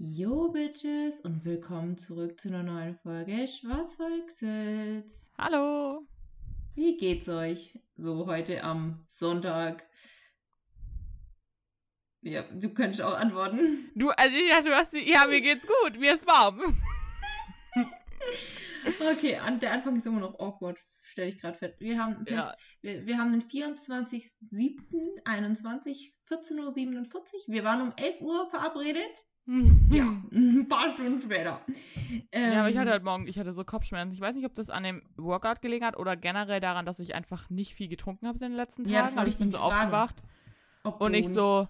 Yo, Bitches, und willkommen zurück zu einer neuen Folge Schwarzweichsels. Hallo. Wie geht's euch so heute am Sonntag? Ja, du könntest auch antworten. Du, also ich dachte, du hast die, ja, mir geht's gut, mir ist warm. okay, an, der Anfang ist immer noch awkward, stelle ich gerade fest. Wir haben, Ja. wir, wir haben den 24.07.21, 14.47 Uhr. Wir waren um 11 Uhr verabredet. Ja, ein paar Stunden später. Ähm, Ja, aber ich hatte halt morgen, ich hatte so Kopfschmerzen. Ich weiß nicht, ob das an dem Workout gelegen hat oder generell daran, dass ich einfach nicht viel getrunken habe in den letzten Tagen. Ja, das aber wollte ich bin so fragen. aufgewacht und ich so.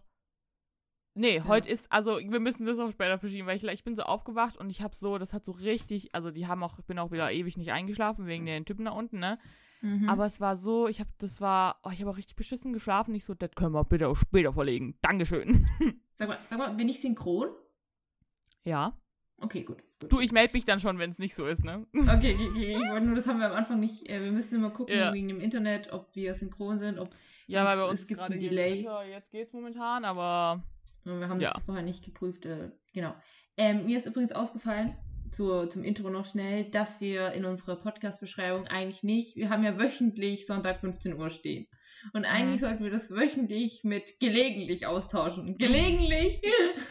Nee, Ja. heute ist, also wir müssen das auch später verschieben, weil ich, ich bin so aufgewacht und ich habe so, das hat so richtig, also die haben auch, ich bin auch wieder ewig nicht eingeschlafen wegen den Typen da unten, ne? Mhm. Aber es war so, ich habe, das war, oh, ich habe auch richtig beschissen geschlafen. Ich so, das können wir bitte auch später verlegen. Dankeschön. Sag mal, sag mal, bin ich synchron? Ja. Okay, gut. Du, ich melde mich dann schon, wenn es nicht so ist, ne? Okay, ich wollte nur, das haben wir am Anfang nicht. Äh, wir müssen immer gucken Ja. wegen dem Internet, ob wir synchron sind, ob Ja, weil bei Es uns gibt gerade ein Delay. Winter, Jetzt geht's momentan, aber wir haben Ja. das vorher nicht geprüft. Äh, genau. Ähm, mir ist übrigens ausgefallen, zu, zum Intro noch schnell, dass wir in unserer Podcast-Beschreibung eigentlich nicht, wir haben ja wöchentlich Sonntag 15 Uhr stehen. Und eigentlich sollten wir das wöchentlich mit gelegentlich austauschen. Gelegentlich.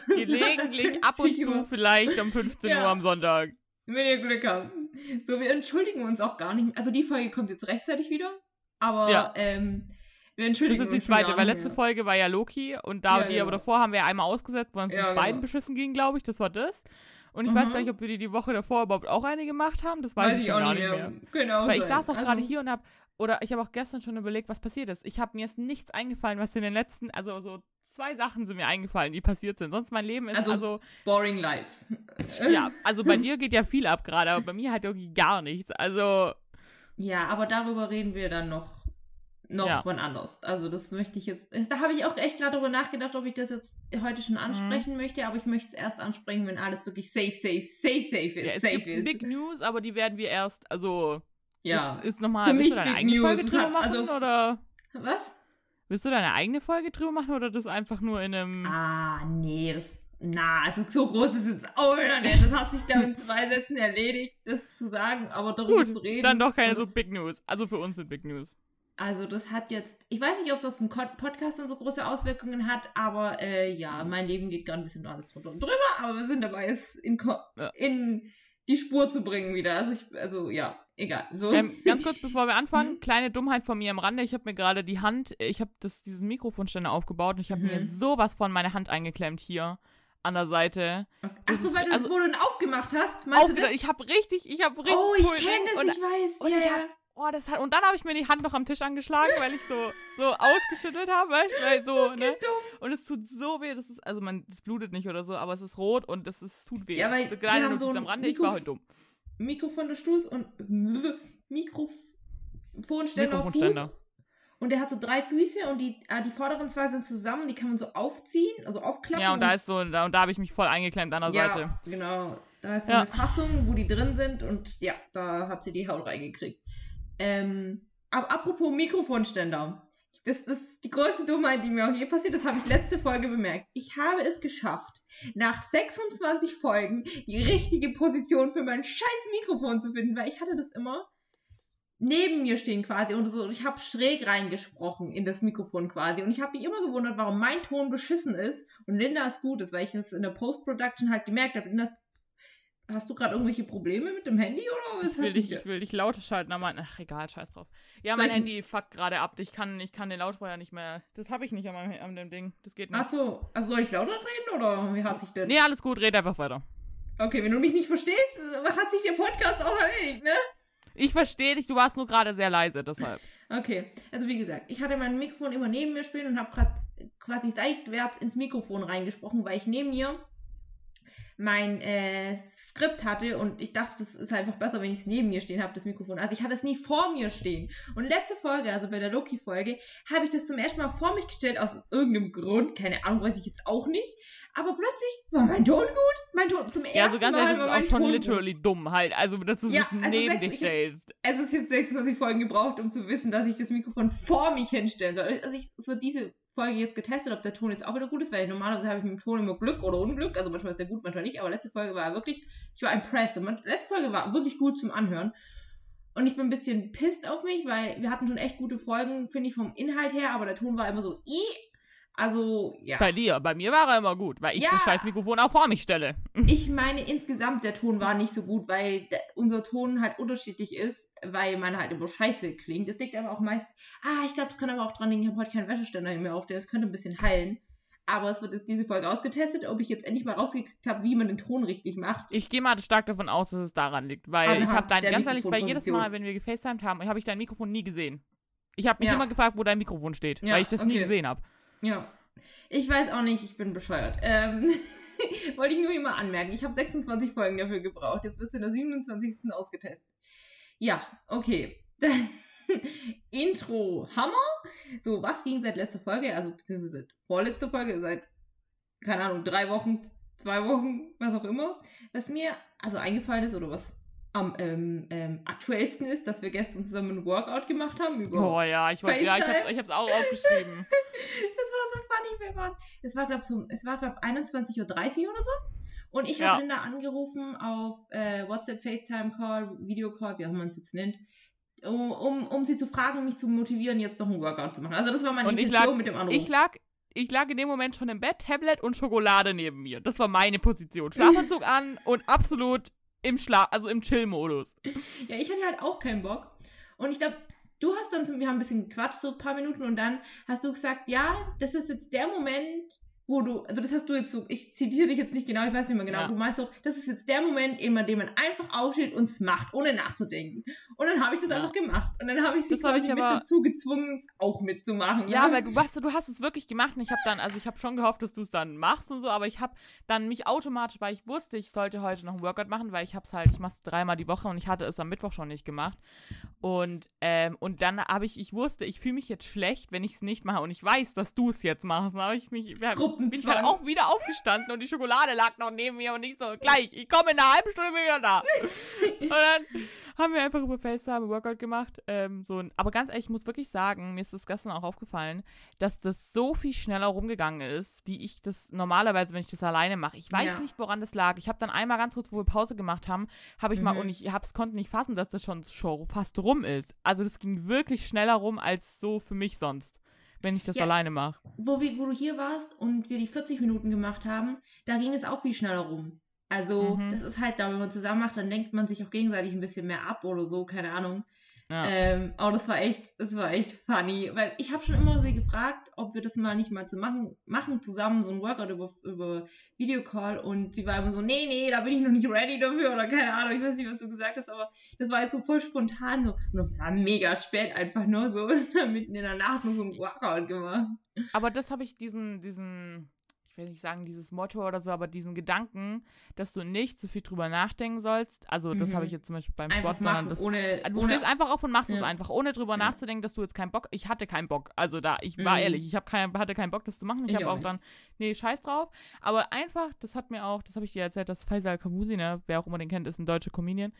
gelegentlich ab und 50 zu vielleicht um 15 Ja. Uhr am Sonntag. Wenn ihr Glück habt. So, wir entschuldigen uns auch gar nicht. Also die Folge kommt jetzt rechtzeitig wieder. Aber Ja. ähm, wir Das entschuldigen ist die uns schon zweite, weil letzte mehr. Folge war ja Loki und da, Ja, die genau. aber davor haben wir einmal ausgesetzt, weil uns Ja, das genau. beiden beschissen ging, glaube ich. Das war das. Und ich weiß Mhm. gar nicht, ob wir die die Woche davor überhaupt auch eine gemacht haben. Das weiß, ich schon gar nicht mehr. Genau. Weil ich saß auch Also, gerade hier und hab, oder ich habe auch gestern schon überlegt, was passiert ist. Ich habe mir ist nichts eingefallen, was in den letzten, also so zwei Sachen sind mir eingefallen, die passiert sind. Sonst mein Leben ist Also- also Boring Life. ja, also bei dir geht ja viel ab gerade, aber bei mir halt irgendwie gar nichts. Also Ja, aber darüber reden wir dann noch, noch Ja. wann anders. Also das möchte ich jetzt. Da habe ich auch echt gerade darüber nachgedacht, ob ich das jetzt heute schon ansprechen Mhm. möchte, aber ich möchte es erst ansprechen, wenn alles wirklich safe, safe, safe, safe ist. ja, es safe gibt ist. Big News, aber die werden wir erst, also ja. das ist nochmal, Für willst du deine eigene News. Folge drüber Hat- machen also- oder Was? willst du deine eigene Folge drüber machen oder das einfach nur in einem Ah, nee, das. Na, also so groß ist es auch wieder nicht. Das hat sich da in zwei Sätzen erledigt, das zu sagen, aber darüber Gut, zu reden. dann doch keine so Big News. Also für uns sind Big News. Also das hat jetzt, ich weiß nicht, ob es auf den Ko- Podcast dann so große Auswirkungen hat, aber äh, ja, mein Leben geht gerade ein bisschen alles drunter und drüber, aber wir sind dabei, es in, Ko- Ja. in die Spur zu bringen wieder. Also ich, also ja, egal. So. Ähm, ganz kurz, bevor wir anfangen, Mhm. kleine Dummheit von mir am Rande. Ich habe mir gerade die Hand, ich habe das diesen Mikrofonständer aufgebaut und ich habe Mhm. mir sowas von meine Hand eingeklemmt hier an der Seite. Ach das so, weil du, also- du ihn aufgemacht hast, meinst das? ich habe richtig, ich habe richtig Oh, ich kenne es, und, ich weiß. und ja, ich ja. Oh, das hat, und dann habe ich mir die Hand noch am Tisch angeschlagen, weil ich so so ausgeschüttelt habe, weil so, ne? Und es tut so weh, das ist also man das blutet nicht oder so, aber es ist rot und das ist tut weh. Ja, weil so wir kleine haben Notiz so am Rande, ich Mikrof- war heute dumm. Mikrofon der Stuß und Mikrofonständer auf Fuß. Und der hat so drei Füße und die, äh, die vorderen zwei sind zusammen, die kann man so aufziehen, also aufklappen. Ja, und da ist so, da, und da habe ich mich voll eingeklemmt an der ja, Seite. genau. Da ist so Ja. eine Fassung, wo die drin sind und ja, da hat sie die Haut reingekriegt. Ähm, aber apropos Mikrofonständer. Das, das ist die größte Dummheit, die mir auch je passiert. Das habe ich letzte Folge bemerkt. Ich habe es geschafft, nach 26 Folgen die richtige Position für mein scheiß Mikrofon zu finden, weil ich hatte das immer neben mir stehen quasi und so. Ich habe schräg reingesprochen in das Mikrofon quasi. Und ich habe mich immer gewundert, warum mein Ton beschissen ist und Lindas gut ist, weil ich das in der Post-Production halt gemerkt habe. Lindas, hast du gerade irgendwelche Probleme mit dem Handy oder was Ich will dich, ich will dich lauter schalten, aber ach egal, scheiß drauf. Ja, mein Handy fuckt gerade ab. Ich kann, ich kann den Lautsprecher nicht mehr. Das habe ich nicht an, meinem, an dem Ding. Das geht nicht. Ach so, also soll ich lauter reden oder wie hat sich denn? Nee, alles gut, red einfach weiter. Okay, wenn du mich nicht verstehst, hat sich der Podcast auch erledigt, ne? Ich verstehe dich, du warst nur gerade sehr leise, deshalb. Okay, also wie gesagt, ich hatte mein Mikrofon immer neben mir stehen und habe gerade quasi seitwärts ins Mikrofon reingesprochen, weil ich neben mir mein äh, Skript hatte und ich dachte, das ist einfach besser, wenn ich es neben mir stehen habe, das Mikrofon. Also ich hatte es nie vor mir stehen. Und letzte Folge, also bei der Loki-Folge, habe ich das zum ersten Mal vor mich gestellt, aus irgendeinem Grund, keine Ahnung, weiß ich jetzt auch nicht. Aber plötzlich war mein Ton gut, mein Ton zum ersten Ja, so ganz Mal ehrlich, das ist auch schon Ton literally dumm halt. Also, dass du Ja, es also neben dich ich- stellst. gut. Also ich habe 26 Folgen gebraucht, um zu wissen, dass ich das Mikrofon vor mich hinstellen soll. Also ich, so diese Folge jetzt getestet, ob der Ton jetzt auch wieder gut ist, weil normalerweise habe ich mit dem Ton immer Glück oder Unglück. Also manchmal ist der gut, manchmal nicht. Aber letzte Folge war wirklich, ich war impressed. Und letzte Folge war wirklich gut zum Anhören. Und ich bin ein bisschen pisst auf mich, weil wir hatten schon echt gute Folgen, finde ich, vom Inhalt her, aber der Ton war immer so! Also, ja. Bei dir, bei mir war er immer gut, weil ich Ja. das scheiß Mikrofon auch vor mich stelle. Ich meine, insgesamt der Ton war nicht so gut, weil der, unser Ton halt unterschiedlich ist, weil man halt immer scheiße klingt. Das liegt aber auch meist, ah, ich glaube, das kann aber auch dran liegen, ich habe heute keinen Wäscheständer mehr auf, der das könnte ein bisschen heilen. Aber es wird jetzt diese Folge ausgetestet, ob ich jetzt endlich mal rausgekriegt habe, wie man den Ton richtig macht. Ich gehe mal stark davon aus, dass es daran liegt, weil ich Anhand habe dein, ganz ehrlich, bei jedes. Mal, wenn wir gefacetimed haben, habe ich dein Mikrofon nie gesehen. Ich habe mich Ja. immer gefragt, wo dein Mikrofon steht, Ja, weil ich das nie okay. gesehen habe. Ja. Ich weiß auch nicht, ich bin bescheuert. Ähm, wollte ich nur immer anmerken. Ich habe 26 Folgen dafür gebraucht. Jetzt wird es in der 27. ausgetestet. Ja, okay. Dann Intro Hammer. So, was ging seit letzter Folge? Also, beziehungsweise seit vorletzter Folge, seit, keine Ahnung, drei Wochen, zwei Wochen, was auch immer. Was mir also eingefallen ist oder was am ähm, ähm, aktuellsten ist, dass wir gestern zusammen ein Workout gemacht haben über Oh ja, ich wollte, ja, ich hab's, ich hab's auch aufgeschrieben. Das war so funny, wir waren. Es war, glaube so, es war, glaub 21.30 Uhr oder so. Und ich Ja. habe Linda angerufen auf äh, WhatsApp, FaceTime Call, Video Call, wie auch immer man es jetzt nennt, um, um, um sie zu fragen, mich zu motivieren, jetzt noch ein Workout zu machen. Also das war meine Und Intention lag, mit dem Anruf. ich lag, ich lag in dem Moment schon im Bett, Tablet und Schokolade neben mir. Das war meine Position. Schlafanzug an und absolut im Schlaf, also im Chill-Modus. Ja, ich hatte halt auch keinen Bock. Und ich glaube, du hast dann, wir haben ein bisschen gequatscht, so ein paar Minuten, und dann hast du gesagt, ja, das ist jetzt der Moment, wo du, also das hast du jetzt so, ich zitiere dich jetzt nicht genau, ich weiß nicht mehr genau, Ja. du meinst so, das ist jetzt der Moment, in dem man einfach aufsteht und es macht, ohne nachzudenken. Und dann habe ich das Ja. einfach gemacht. Und dann habe ich sie Das quasi ich mit dazu gezwungen, es auch mitzumachen. Ja, ne? weil du hast, du hast es wirklich gemacht und ich habe dann, also ich habe schon gehofft, dass du es dann machst und so, aber ich habe dann mich automatisch, weil ich wusste, ich sollte heute noch ein Workout machen, weil ich habe es halt, ich mache es dreimal die Woche und ich hatte es am Mittwoch schon nicht gemacht. Und, ähm, und dann habe ich, ich wusste, ich fühle mich jetzt schlecht, wenn ich es nicht mache und ich weiß, dass du es jetzt machst. Dann habe ich mich, bin ich Gruppenzwang. halt auch wieder aufgestanden und die Schokolade lag noch neben mir und ich so, gleich, ich komme in einer halben Stunde wieder da. und dann haben wir einfach über FaceTime ein Workout gemacht. Ähm, so, ein- aber ganz ehrlich, ich muss wirklich sagen, mir ist das gestern auch aufgefallen, dass das so viel schneller rumgegangen ist, wie ich das normalerweise, wenn ich das alleine mache. Ich weiß Ja. nicht, woran das lag. Ich habe dann einmal ganz kurz, wo wir Pause gemacht haben, habe ich mal, Mhm. und ich hab's, konnte nicht fassen, dass das schon, schon fast rum ist. Also das ging wirklich schneller rum als so für mich sonst, wenn ich das Ja. alleine mache. wo, wir, wo du hier warst und wir die 40 Minuten gemacht haben, da ging es auch viel schneller rum. Also, Mhm. das ist halt da, wenn man zusammen macht, dann lenkt man sich auch gegenseitig ein bisschen mehr ab oder so, keine Ahnung. Ja. Ähm, aber das war echt, das war echt funny. Weil ich habe schon immer sie gefragt, ob wir das mal nicht mal zu machen, machen zusammen, so ein Workout über, über Videocall und sie war immer so, nee, nee, da bin ich noch nicht ready dafür oder keine Ahnung, ich weiß nicht, was du gesagt hast, aber das war jetzt so voll spontan so. Und das war mega spät einfach nur so, mitten in der Nacht nur so ein Workout gemacht. Aber das habe ich diesen, diesen, ich will nicht sagen dieses Motto oder so, aber diesen Gedanken, dass du nicht so viel drüber nachdenken sollst. Also das Mhm. habe ich jetzt zum Beispiel beim Einfach Sport, machen, das, ohne, du ohne stehst einfach auf und machst es Ja. einfach, ohne drüber Ja. nachzudenken, dass du jetzt keinen Bock. Ich hatte keinen Bock. Also da, ich war Mhm. ehrlich, ich kein, hatte keinen Bock, das zu machen. Ich, Ich habe auch auch dann, nee, scheiß drauf. Aber einfach, das hat mir auch, das habe ich dir erzählt, dass Faisal Kamusi, ne, wer auch immer den kennt, ist ein deutscher Comedian.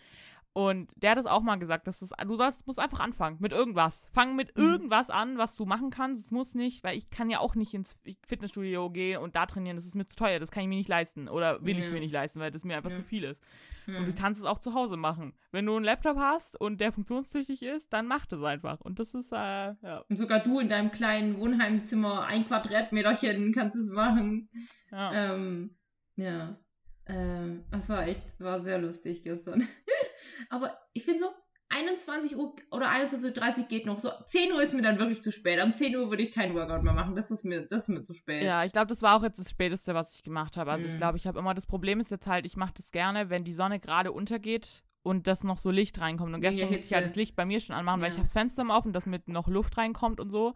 Und der hat es auch mal gesagt, dass das, du sollst, musst einfach anfangen mit irgendwas. Fang mit Mhm. irgendwas an, was du machen kannst. Es muss nicht, weil ich kann ja auch nicht ins Fitnessstudio gehen und da trainieren. Das ist mir zu teuer. Das kann ich mir nicht leisten. Oder will ich Ja. mir nicht leisten, weil das mir einfach Ja. zu viel ist. Hm. Und du kannst es auch zu Hause machen. Wenn du einen Laptop hast und der funktionstüchtig ist, dann mach das einfach. Und das ist, äh, ja. Und sogar du in deinem kleinen Wohnheimzimmer, ein Quadratmeterchen, kannst es machen. ja. Ähm, ja. Ähm, das war echt, war sehr lustig gestern. Aber ich finde so, 21 Uhr oder 21.30 Uhr geht noch. So, 10 Uhr ist mir dann wirklich zu spät. Um 10 Uhr würde ich keinen Workout mehr machen. Das ist mir, das ist mir zu spät. Ja, ich glaube, das war auch jetzt das Späteste, was ich gemacht habe. Also ich Mhm. glaube, ich habe immer das Problem ist jetzt halt, ich mache das gerne, wenn die Sonne gerade untergeht und das noch so Licht reinkommt. Und gestern der musste ich halt das Licht bei mir schon anmachen, weil Ja. ich habe das Fenster immer offen, dass mit noch Luft reinkommt und so.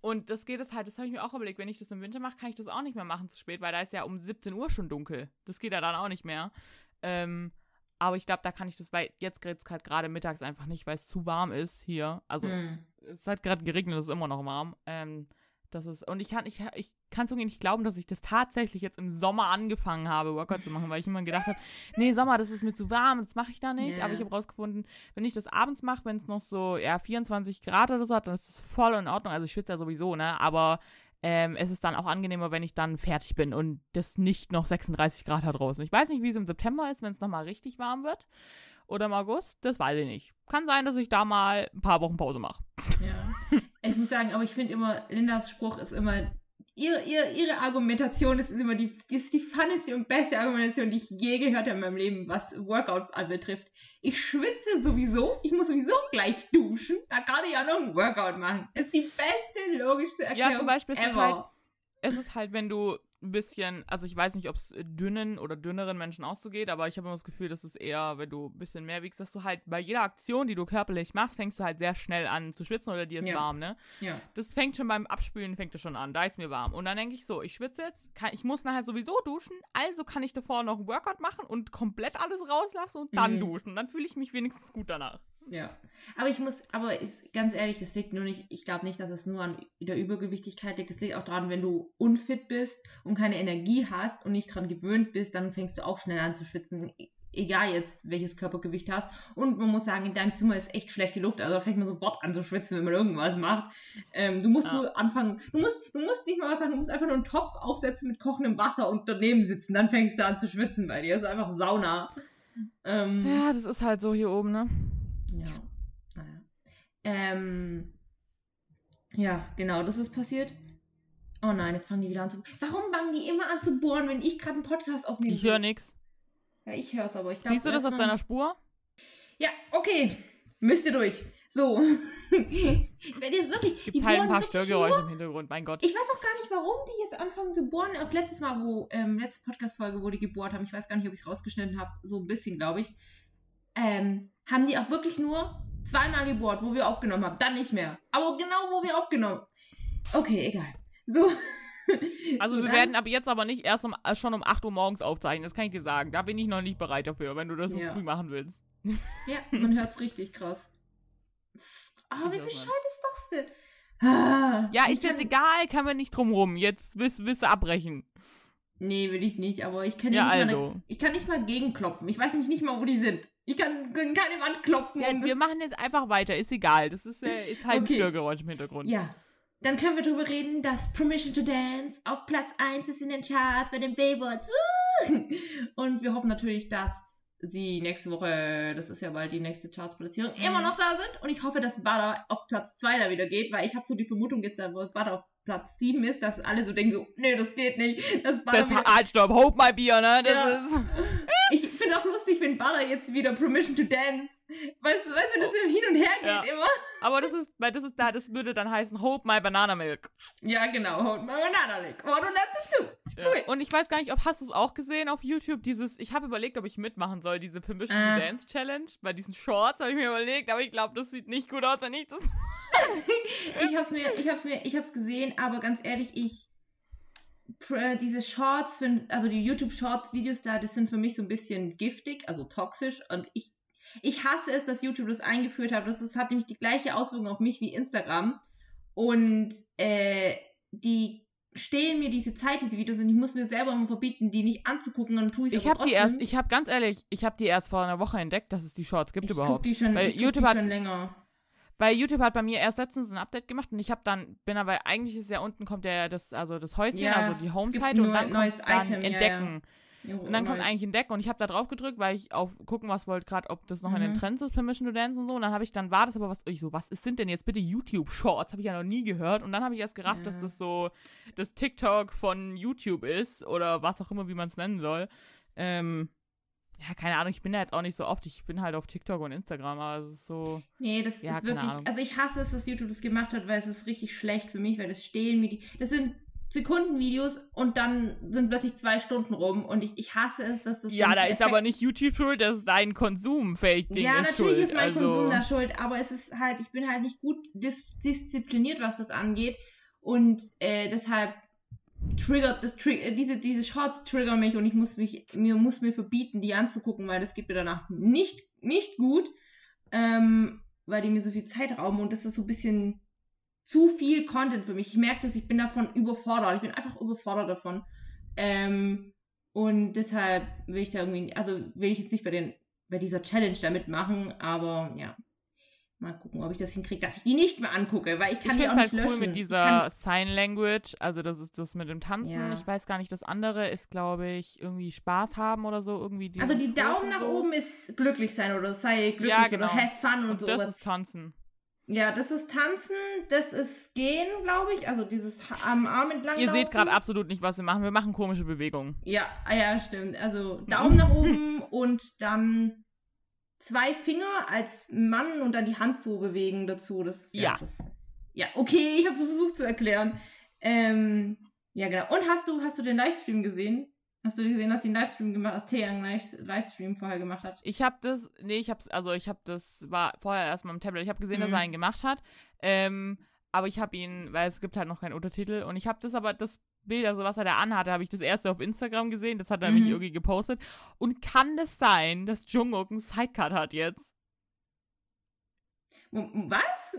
Und das geht es halt, das habe ich mir auch überlegt, wenn ich das im Winter mache, kann ich das auch nicht mehr machen zu spät, weil da ist ja um 17 Uhr schon dunkel. Das geht ja dann auch nicht mehr. Ähm, aber ich glaube, da kann ich das, weil jetzt geht es halt gerade mittags einfach nicht, weil es zu warm ist hier. Also Hm. es hat gerade geregnet, es ist immer noch warm. Ähm, das ist, und ich kann ich, ich kann es irgendwie nicht glauben, dass ich das tatsächlich jetzt im Sommer angefangen habe, Workout zu machen, weil ich immer gedacht habe, nee, Sommer, das ist mir zu warm, das mache ich da nicht. Ja. Aber ich habe rausgefunden, wenn ich das abends mache, wenn es noch so ja, 24 Grad oder so hat, dann ist es voll in Ordnung. Also ich schwitze ja sowieso, ne? Aber ähm, es ist dann auch angenehmer, wenn ich dann fertig bin und das nicht noch 36 Grad hat draußen. Ich weiß nicht, wie es im September ist, wenn es nochmal richtig warm wird. Oder im August, das weiß ich nicht. Kann sein, dass ich da mal ein paar Wochen Pause mache. Ja. Ich muss sagen, aber ich finde immer, Lindas Spruch ist immer, ihre, ihre, ihre Argumentation ist immer die, die ist die funneste und beste Argumentation, die ich je gehört habe in meinem Leben, was Workout anbetrifft. Ich schwitze sowieso, ich muss sowieso gleich duschen, da kann ich ja noch ein Workout machen. Das ist die beste, logischste Erklärung Ja, zum Beispiel ist es halt, es ist halt, wenn du ein bisschen, also ich weiß nicht, ob es dünnen oder dünneren Menschen auch so geht, aber ich habe immer das Gefühl, dass es eher, wenn du ein bisschen mehr wiegst, dass du halt bei jeder Aktion, die du körperlich machst, fängst du halt sehr schnell an zu schwitzen oder dir ist Ja. warm, ne? ja. Das fängt schon beim Abspülen, fängt es schon an. Da ist mir warm. Und dann denke ich so, ich schwitze jetzt, kann, ich muss nachher sowieso duschen, also kann ich davor noch ein Workout machen und komplett alles rauslassen und dann Mhm. duschen. Dann fühle ich mich wenigstens gut danach. Ja, aber ich muss, aber ist, ganz ehrlich, das liegt nur nicht, ich glaube nicht, dass es nur an der Übergewichtigkeit liegt. Das liegt auch daran, wenn du unfit bist und keine Energie hast und nicht dran gewöhnt bist, dann fängst du auch schnell an zu schwitzen. e- Egal jetzt, welches Körpergewicht hast. Und man muss sagen, in deinem Zimmer ist echt schlechte Luft. Also da fängt man sofort an zu schwitzen, wenn man irgendwas macht. Ähm, du musst Ja. nur anfangen, du musst, du musst nicht mal was sagen, du musst einfach nur einen Topf aufsetzen mit kochendem Wasser und daneben sitzen. Dann fängst du an zu schwitzen bei dir. Das ist einfach Sauna. Ähm, Ja, das ist halt so hier oben, ne? ja. Naja. Ähm, ja, genau, das ist passiert. Oh nein, jetzt fangen die wieder an zu. Warum fangen die immer an zu bohren, wenn ich gerade einen Podcast aufnehme? Ich höre nix. Ja, ich höre es aber. Ich glaub, Siehst du das auf deiner Spur? Ja, okay. Müsst ihr durch. So. wenn ihr es wirklich. Gibt's die halt ein paar Störgeräusche nur- im Hintergrund, mein Gott. Ich weiß auch gar nicht, warum die jetzt anfangen zu bohren. Auch letztes Mal, wo, ähm, letzte Podcast-Folge, wo die gebohrt haben, ich weiß gar nicht, ob ich es rausgeschnitten habe, so ein bisschen, glaube ich. Ähm, haben die auch wirklich nur zweimal gebohrt, wo wir aufgenommen haben. Dann nicht mehr. Aber genau, wo wir aufgenommen Okay, egal. So. Also So, wir werden ab jetzt aber nicht erst um, äh, schon um 8 Uhr morgens aufzeichnen, das kann ich dir sagen. Da bin ich noch nicht bereit dafür, wenn du das so Ja. früh machen willst. Ja, man hört es richtig krass. Aber Ich wie bescheuert ist das denn? Ah, Ja, ist jetzt egal, kann man nicht drum rum. Jetzt willst, willst du abbrechen. Nee, will ich nicht, aber ich kann Ja, nicht mal also. eine, ich kann nicht mal gegenklopfen. Ich weiß nämlich nicht mal, wo die sind. Ich kann, kann keine Wand klopfen. Ja, wir machen jetzt einfach weiter, ist egal. Das ist, äh, ist halt Okay. Störgeräusch im Hintergrund. Ja. Dann können wir darüber reden, dass Permission to Dance auf Platz 1 ist in den Charts bei den Billboards. Und wir hoffen natürlich, dass sie nächste Woche, das ist ja bald die nächste Chartsplatzierung, Mhm. immer noch da sind. Und ich hoffe, dass Butter auf Platz 2 da wieder geht, weil ich habe so die Vermutung jetzt, wo Butter auf Platz 7 ist, dass alle so denken so, nee, das geht nicht. Butter Das, wieder, halt, stopp, hope my Bier, ne? Das Ja. ist. ich finde auch lustig, wenn Butter jetzt wieder Permission to Dance, weißt du, weißt du, das so hin und her geht Ja. immer. Aber das ist, weil das ist da, das würde dann heißen, hope my banana milk. Ja, genau, hold my banana lick. Oh, du lässt es zu. Ja. Und ich weiß gar nicht, ob hast du es auch gesehen auf YouTube, dieses, ich habe überlegt, ob ich mitmachen soll, diese Permission to Dance Challenge. Bei diesen Shorts habe ich mir überlegt, aber ich glaube, das sieht nicht gut aus, wenn ich das. Ich hab's mir, ich hab's mir, ich hab's gesehen, aber ganz ehrlich, ich pr- diese Shorts, also die YouTube Shorts Videos da, das sind für mich so ein bisschen giftig, also toxisch und ich ich hasse es, dass YouTube das eingeführt hat. Das ist, hat nämlich die gleiche Auswirkung auf mich wie Instagram und äh, die stehlen mir diese Zeit, diese Videos und ich muss mir selber immer verbieten, die nicht anzugucken und dann tue Ich aber habe die erst, ich habe ganz ehrlich, ich habe die erst vor einer Woche entdeckt, dass es die Shorts gibt ich guck überhaupt. die schon, Weil ich guck YouTube die hat- schon länger. Weil YouTube hat bei mir erst letztens ein Update gemacht und ich habe dann, bin aber eigentlich ist ja unten kommt ja das, also das Häuschen, Ja, also die Home-Seite und dann ein kommt neues dann Item, ja, Entdecken. Jo, Und dann kommt neu. eigentlich Entdecken und ich habe da drauf gedrückt, weil ich auf gucken was wollte gerade, ob das noch in den Mhm. Trends ist, Permission to Dance und so. Und dann habe ich dann war das aber was ich so, was ist, sind denn jetzt bitte YouTube Shorts? Habe ich ja noch nie gehört und dann habe ich erst gerafft, dass Ja. das so das TikTok von YouTube ist oder was auch immer, wie man es nennen soll. Ähm, ja, keine Ahnung, ich bin da jetzt auch nicht so oft. Ich bin halt auf TikTok und Instagram, aber es ist so. Nee, das Ja, ist wirklich. Ahnung. Also ich hasse es, dass YouTube das gemacht hat, weil es ist richtig schlecht für mich, weil das stehlen mir die. Das sind Sekundenvideos und dann sind plötzlich zwei Stunden rum und ich, ich hasse es, dass das. Ja, da ist aber nicht YouTube schuld, das ist dein Konsumfake-Ding Ja, ist natürlich schuld. ist mein also, Konsum da schuld, aber es ist halt, ich bin halt nicht gut dis diszipliniert, was das angeht. Und äh, deshalb triggert das tri äh, diese, diese Shorts triggern mich und ich muss mich, mir muss mir verbieten, die anzugucken, weil das geht mir danach nicht, nicht gut. Ähm, weil die mir so viel Zeit rauben und das ist so ein bisschen zu viel Content für mich. Ich merke dass ich bin davon überfordert. Ich bin einfach überfordert davon. Ähm, und deshalb will ich da irgendwie, also will ich jetzt nicht bei den, bei dieser Challenge da mitmachen, aber ja. Mal gucken, ob ich das hinkriege, dass ich die nicht mehr angucke, weil ich kann ich die auch es nicht halt cool löschen. mit dieser kann, Sign Language, also das ist das mit dem Tanzen. Ja. Ich weiß gar nicht, das andere ist, glaube ich, irgendwie Spaß haben oder so, irgendwie also die Daumen nach so. oben ist glücklich sein oder sei glücklich Ja, genau. oder have fun und, Und so. das ist Tanzen. Ja, das ist Tanzen, das ist Gehen, glaube ich. Also dieses am Arm entlang. Ihr seht gerade absolut nicht, was wir machen. Wir machen komische Bewegungen. Ja, ah ja, stimmt. Also Daumen nach oben und dann zwei Finger als Mann und dann die Hand so bewegen dazu. Das, Ja. Das, ja, okay, ich habe es versucht zu erklären. Ähm, ja, genau. Und hast du, hast du den Livestream gesehen? Hast du gesehen, dass die einen Livestream gemacht hat, Taeyang Live- Livestream vorher gemacht hat? Ich habe das, nee, ich hab's, also ich habe das, war vorher erstmal am Tablet. Ich habe gesehen, dass Mhm. er einen gemacht hat. Ähm, aber ich habe ihn, weil es gibt halt noch keinen Untertitel. Und ich habe das aber, das Bild, also was er da anhatte, habe ich das erste auf Instagram gesehen. Das hat er nämlich Mhm. irgendwie gepostet. Und kann das sein, dass Jungkook einen Sidecut hat jetzt? Was?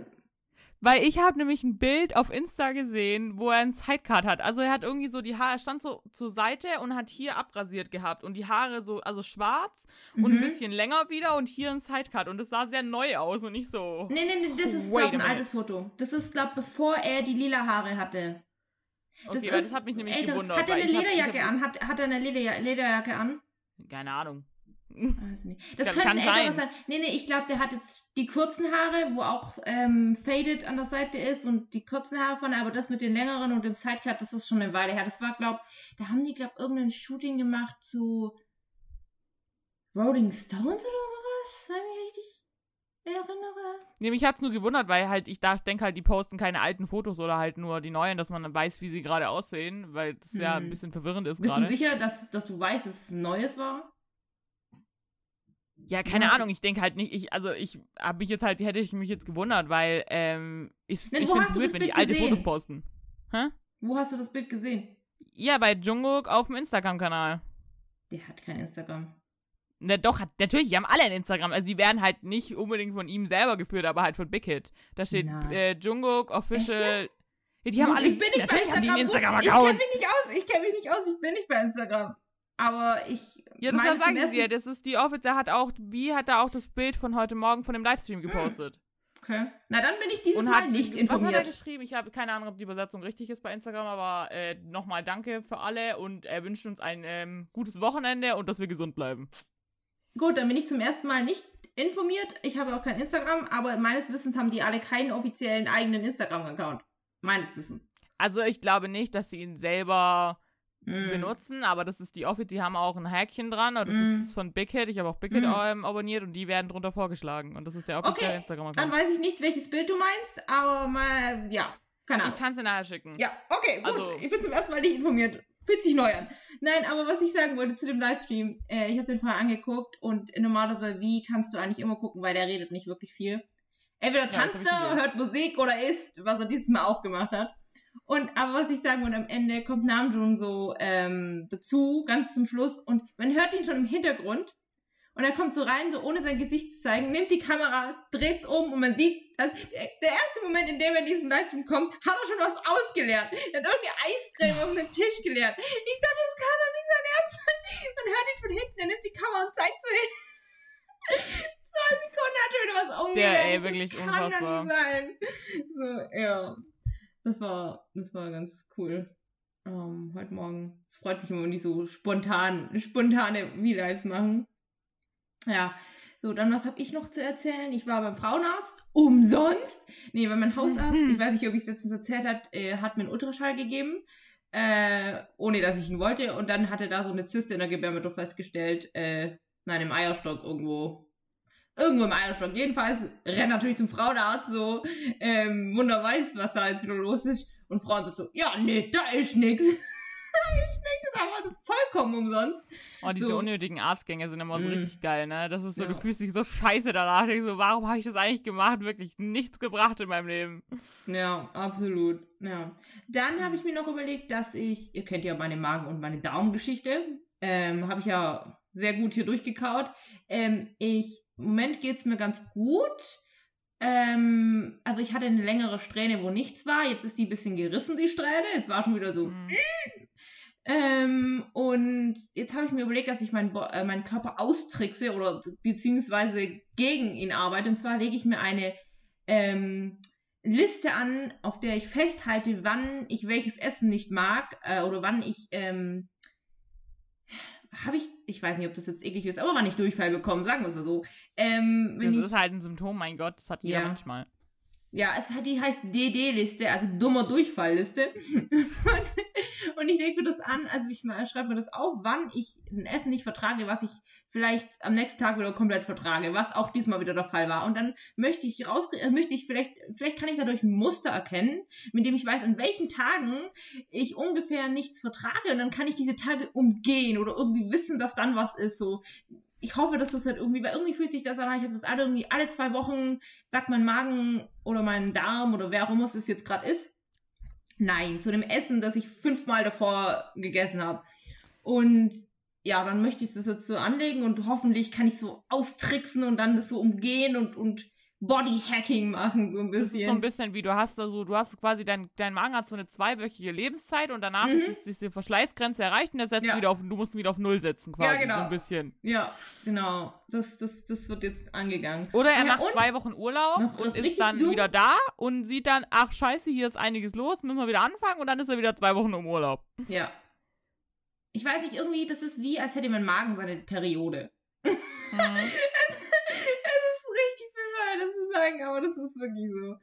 Weil ich habe nämlich ein Bild auf Insta gesehen, wo er einen Sidecut hat. Also er hat irgendwie so die Haare, er stand so zur Seite und hat hier abrasiert gehabt. Und die Haare so, also schwarz und ein Mhm. bisschen länger wieder und hier ein Sidecut. Und das sah sehr neu aus und nicht so. Nee, nee, nee, das ist, glaube ich, ein altes Foto. Das ist, glaube ich, bevor er die lila Haare hatte. Okay, weil das hat mich nämlich älter- gewundert. Hat er eine hab- Lederjacke hab- an? Hat, hat er eine Lederja Lederjacke an? Keine Ahnung. Nicht. Das Kann- könnte ein älterer sein. sein. Nee, nee, ich glaube, der hat jetzt die kurzen Haare, wo auch ähm, faded an der Seite ist und die kurzen Haare von, aber das mit den längeren und dem Sidecut, das ist schon eine Weile her. Das war, glaube da haben die, glaube irgendein Shooting gemacht zu Rolling Stones oder sowas, wenn ich mich richtig erinnere. Nee, mich hat's nur gewundert, weil halt, ich denke halt, die posten keine alten Fotos oder halt nur die neuen, dass man dann weiß, wie sie gerade aussehen, weil das ja Hm. ein bisschen verwirrend ist Bist du gerade. sicher, dass, dass du weißt, dass es ein neues war? Ja, keine Ja. Ahnung, ich denke halt nicht, ich, also ich habe mich jetzt halt, hätte ich mich jetzt gewundert, weil, ähm, ich, ich finde es weird, wenn die alte gesehen? Fotos posten. Hä? Wo hast du das Bild gesehen? Ja, bei Jungkook auf dem Instagram-Kanal. Der hat kein Instagram. Na doch, hat, natürlich, die haben alle ein Instagram. Also die werden halt nicht unbedingt von ihm selber geführt, aber halt von Big Hit. Da steht äh, Jungkook Official. Ja, die haben alle, ich bin nicht bei Instagram. Ich kenne mich nicht aus. Ich kenne mich nicht aus. Ich bin nicht bei Instagram. Aber ich. Ja, das meine sagen sie ja. Das ist die Office, der hat auch, wie hat er auch das Bild von heute Morgen von dem Livestream gepostet. Okay. Na, dann bin ich dieses Und Mal hat nicht Was hat er informiert. geschrieben? Ich habe keine Ahnung, ob die Übersetzung richtig ist bei Instagram, aber äh, nochmal danke für alle und er wünscht uns ein ähm, gutes Wochenende und dass wir gesund bleiben. Gut, dann bin ich zum ersten Mal nicht informiert. Ich habe auch kein Instagram, aber meines Wissens haben die alle keinen offiziellen eigenen Instagram-Account. Meines Wissens. Also ich glaube nicht, dass sie ihn selber Hm. benutzen, aber das ist die Office, die haben auch ein Häkchen dran und das Mm. ist das von Big Hit. Ich habe auch Big Hit Mm. abonniert und die werden drunter vorgeschlagen und das ist der offizielle Okay, Instagram-Account. Dann weiß ich nicht, welches Bild du meinst, aber mal, ja, keine Ahnung. Ich kann es dir nachher schicken. Ja, okay, gut. Also- ich bin zum ersten Mal nicht informiert. Fühlt sich neu an. Nein, aber was ich sagen wollte zu dem Livestream, äh, ich habe den vorher angeguckt und normalerweise, wie kannst du eigentlich immer gucken, weil der redet nicht wirklich viel. Entweder tanzt ich er, hört Musik oder isst, was er dieses Mal auch gemacht hat. Und aber was ich sagen wollte, am Ende kommt Namjoon so ähm, dazu, ganz zum Schluss, und man hört ihn schon im Hintergrund. Und er kommt so rein, so ohne sein Gesicht zu zeigen, nimmt die Kamera, dreht's um und man sieht, dass der, erste Moment, in dem er in diesen Livestream kommt, hat er schon was ausgeleert. Er hat irgendeine Eiscreme auf den Tisch geleert. Ich dachte, das kann doch nicht sein Ernst sein. Man hört ihn von hinten, er nimmt die Kamera und zeigt so hin. Zwei Sekunden hat er wieder was umgeleert. Der, ey, wirklich das kann unfassbar. doch nicht sein. So, ja. Das war, das war ganz cool. Ähm, heute Morgen. Es freut mich immer, wenn die so spontan, spontane V-Lives machen. Ja. So, dann was habe ich noch zu erzählen? Ich war beim Frauenarzt. Umsonst? Nee, weil mein Hausarzt, ich weiß nicht, ob ich es letztens erzählt hat, äh, hat mir einen Ultraschall gegeben. Äh, ohne dass ich ihn wollte. Und dann hatte da so eine Zyste in der Gebärmutter festgestellt. Äh, nein, im Eierstock irgendwo. Irgendwo im Eierstock. Jedenfalls rennt natürlich zum Frauenarzt so, ähm, Wunder weiß, was da jetzt wieder los ist. Und Frauen sagt so, ja, nee, da ist nix. da ist nix, ist aber vollkommen umsonst. Oh, diese So. unnötigen Arztgänge sind immer so Mm. richtig geil, ne? Das ist so, du Ja. fühlst dich so scheiße danach. Ich so, warum habe ich das eigentlich gemacht? Wirklich nichts gebracht in meinem Leben. Ja, absolut. Ja. Dann habe ich mir noch überlegt, dass ich, ihr kennt ja meine Magen- und meine Darmgeschichte, ähm, habe ich ja sehr gut hier durchgekaut. Ähm, ich, im Moment geht's mir ganz gut. Ähm, also ich hatte eine längere Strähne, wo nichts war. Jetzt ist die ein bisschen gerissen, die Strähne. Es war schon wieder so. Mm. Ähm, und jetzt habe ich mir überlegt, dass ich meinen, äh, meinen Körper austrickse oder beziehungsweise gegen ihn arbeite. Und zwar lege ich mir eine ähm, Liste an, auf der ich festhalte, wann ich welches Essen nicht mag äh, oder wann ich ähm, habe ich, ich weiß nicht, ob das jetzt eklig ist, aber wann ich Durchfall bekomme, sagen wir es mal so. Ähm, das ist halt ein Symptom, mein Gott, das hat jeder Ja. manchmal. Ja, es hat, die heißt DD-Liste, also dummer Durchfallliste. und, und ich lege mir das an, also ich schreibe mir das auf, wann ich ein Essen nicht vertrage, was ich vielleicht am nächsten Tag wieder komplett vertrage, was auch diesmal wieder der Fall war. Und dann möchte ich rauskriegen, also möchte ich vielleicht, vielleicht kann ich dadurch ein Muster erkennen, mit dem ich weiß, an welchen Tagen ich ungefähr nichts vertrage und dann kann ich diese Tage umgehen oder irgendwie wissen, dass dann was ist. So, ich hoffe, dass das halt irgendwie, weil irgendwie fühlt sich das an, ich habe das alle irgendwie alle zwei Wochen, sagt mein Magen oder mein Darm oder wer auch immer es jetzt gerade ist. Nein, zu dem Essen, das ich fünfmal davor gegessen habe. Und ja, dann möchte ich das jetzt so anlegen und hoffentlich kann ich so austricksen und dann das so umgehen und, und Bodyhacking machen, so ein Das ist so ein bisschen. bisschen wie, du hast da so, du hast quasi, dein, dein Magen hat so eine zweiwöchige Lebenszeit und danach Mhm. ist es diese Verschleißgrenze erreicht und setzt Ja. wieder auf, du musst ihn wieder auf Null setzen quasi, Ja, genau. so ein bisschen. Ja, genau. Das, das, das wird jetzt angegangen. Oder er Ja, macht zwei Wochen Urlaub und ist dann Dummes. wieder da und sieht dann, ach scheiße, hier ist einiges los, müssen wir wieder anfangen und dann ist er wieder zwei Wochen im Urlaub. Ja. Ich weiß nicht, irgendwie, das ist wie, als hätte mein Magen seine Periode. Mhm. es ist richtig bescheuert, das zu sagen, aber das ist wirklich so.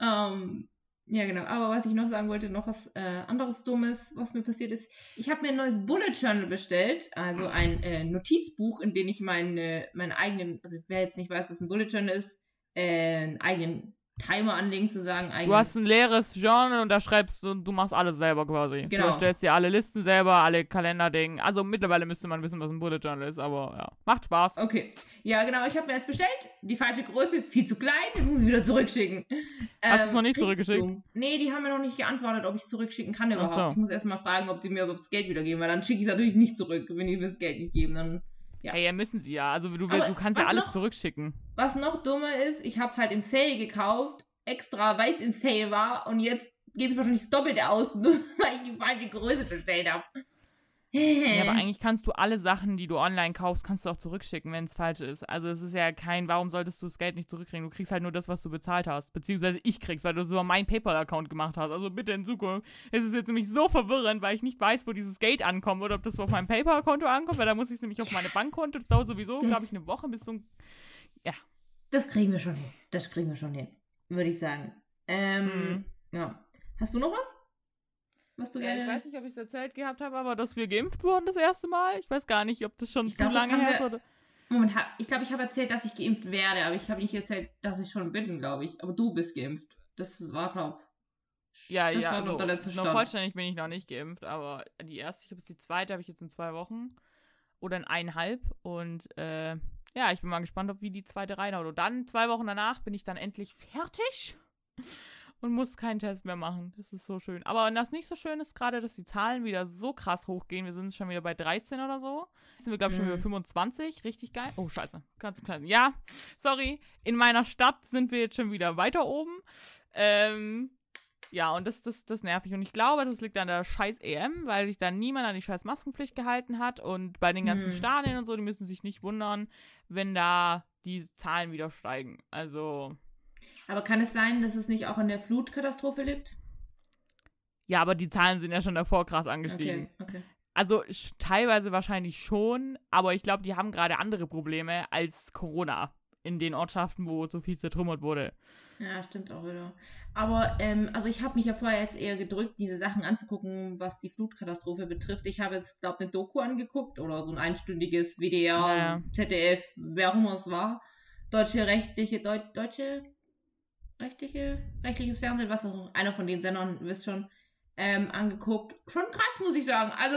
Ähm, ja, genau. Aber was ich noch sagen wollte, noch was äh, anderes Dummes, was mir passiert ist. Ich habe mir ein neues Bullet Journal bestellt, also ein äh, Notizbuch, in dem ich meine, meinen eigenen, also wer jetzt nicht weiß, was ein Bullet Journal ist, äh, einen eigenen Timer anlegen, zu sagen, Du eigenen hast ein leeres Journal und da schreibst du, du machst alles selber quasi. Genau. Du erstellst dir alle Listen selber, alle Kalenderdinge. Also mittlerweile müsste man wissen, was ein Bullet Journal ist, aber ja, macht Spaß. Okay. Ja, genau, ich habe mir jetzt bestellt. Die falsche Größe, viel zu klein, jetzt muss ich wieder zurückschicken. Hast Ähm, du's noch nicht richtig zurückgeschickt? dumm. Nee, die haben mir noch nicht geantwortet, ob ich es zurückschicken kann überhaupt. so. Ich muss erst mal fragen, ob die mir überhaupt das Geld wiedergeben, weil dann schicke ich es natürlich nicht zurück, wenn die mir das Geld nicht geben. Dann Ja. Hey, ja, müssen sie ja. Also du, du kannst ja alles noch? zurückschicken. Was noch dummer ist, ich habe es halt im Sale gekauft, extra, weil es im Sale war und jetzt gebe ich wahrscheinlich das Doppelte aus, nur weil ich die falsche Größe bestellt habe. Ja, aber eigentlich kannst du alle Sachen, die du online kaufst, kannst du auch zurückschicken, wenn es falsch ist. Also es ist ja kein, warum solltest du das Geld nicht zurückkriegen? Du kriegst halt nur das, was du bezahlt hast. Beziehungsweise ich krieg's, weil du es über meinen PayPal-Account gemacht hast. Also bitte in Zukunft. Es ist jetzt nämlich so verwirrend, weil ich nicht weiß, wo dieses Geld ankommt oder ob das auf meinem PayPal-Konto ankommt, weil da muss ich es nämlich auf meine Bankkonto. Das dauert sowieso, glaube ich, eine Woche bis so ein Das kriegen wir schon hin. Das kriegen wir schon hin, würde ich sagen. Ähm, Mhm. ja. Hast du noch was? Was du Ja, gerne... ich weiß nicht, ob ich es erzählt gehabt habe, aber dass wir geimpft wurden das erste Mal. Ich weiß gar nicht, ob das schon Ich zu glaub, lange her ist. Oder... Moment, ich glaube, ich habe erzählt, dass ich geimpft werde, aber ich habe nicht erzählt, dass ich schon bin, glaube ich. Aber du bist geimpft. Das war, glaube Ja, das ja, war also, noch der letzte noch Stand. vollständig bin ich noch nicht geimpft, aber die erste, ich habe jetzt die zweite, habe ich jetzt in zwei Wochen oder in eineinhalb und äh, ja, ich bin mal gespannt, ob wie die zweite reinhaut. Und dann, zwei Wochen danach, bin ich dann endlich fertig und muss keinen Test mehr machen. Das ist so schön. Aber das nicht so schön ist gerade, dass die Zahlen wieder so krass hochgehen. Wir sind schon wieder bei 13 oder so. Jetzt sind wir, glaube ich, schon Mhm. über 25. Richtig geil. Oh, scheiße. Ganz klein. Ja, sorry. In meiner Stadt sind wir jetzt schon wieder weiter oben. Ähm, ja, und das, das, das nervt mich. Und ich glaube, das liegt an der scheiß EM, weil sich da niemand an die scheiß Maskenpflicht gehalten hat. Und bei den ganzen Hm. Stadien und so, die müssen sich nicht wundern, wenn da die Zahlen wieder steigen. Also, Aber kann es sein, dass es nicht auch an der Flutkatastrophe liegt? ja, aber die Zahlen sind ja schon davor krass angestiegen. Okay, okay. Also teilweise wahrscheinlich schon, aber ich glaube, die haben gerade andere Probleme als Corona in den Ortschaften, wo so viel zertrümmert wurde. Ja, stimmt auch wieder. Aber, ähm, also ich habe mich ja vorher jetzt eher gedrückt, diese Sachen anzugucken, was die Flutkatastrophe betrifft. Ich habe jetzt, glaube ich, eine Doku angeguckt oder so ein einstündiges WDR, Naja. ZDF, wer auch immer es war. Deutsche rechtliche, Deu deutsche rechtliche, rechtliches Fernsehen, was auch einer von den Sendern, ihr wisst schon, ähm, angeguckt. Schon krass, muss ich sagen. Also,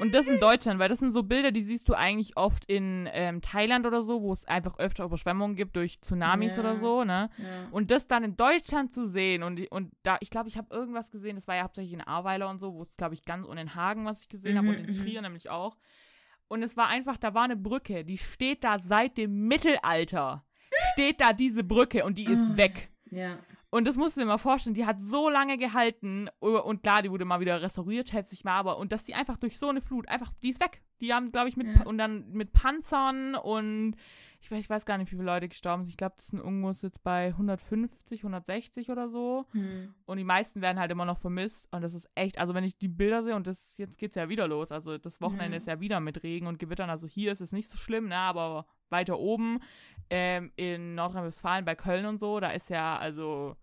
Und das in Deutschland, weil das sind so Bilder, die siehst du eigentlich oft in ähm, Thailand oder so, wo es einfach öfter Überschwemmungen gibt durch Tsunamis Ja. oder so, ne? ja. Und das dann in Deutschland zu sehen und, und da, ich glaube, ich habe irgendwas gesehen, das war ja hauptsächlich in Ahrweiler und so, wo es, glaube ich, ganz und in Hagen, was ich gesehen habe, Mhm, und in mhm. Trier nämlich auch. Und es war einfach, da war eine Brücke, die steht da seit dem Mittelalter. Steht da diese Brücke und die ist Ah. weg. ja. Und das musst du dir mal vorstellen, die hat so lange gehalten und klar, die wurde mal wieder restauriert, schätze ich mal, aber und dass die einfach durch so eine Flut, einfach, die ist weg. die haben, glaube ich, mit Ja. und dann mit Panzern und ich weiß, ich weiß gar nicht, wie viele Leute gestorben sind. Ich glaube, das sind irgendwo jetzt bei 150, 160 oder so. Hm. Und die meisten werden halt immer noch vermisst. Und das ist echt, also wenn ich die Bilder sehe und das jetzt geht's ja wieder los. Also das Wochenende Ja. ist ja wieder mit Regen und Gewittern. Also hier ist es nicht so schlimm, ne? Aber weiter oben ähm, in Nordrhein-Westfalen bei Köln und so, da ist ja also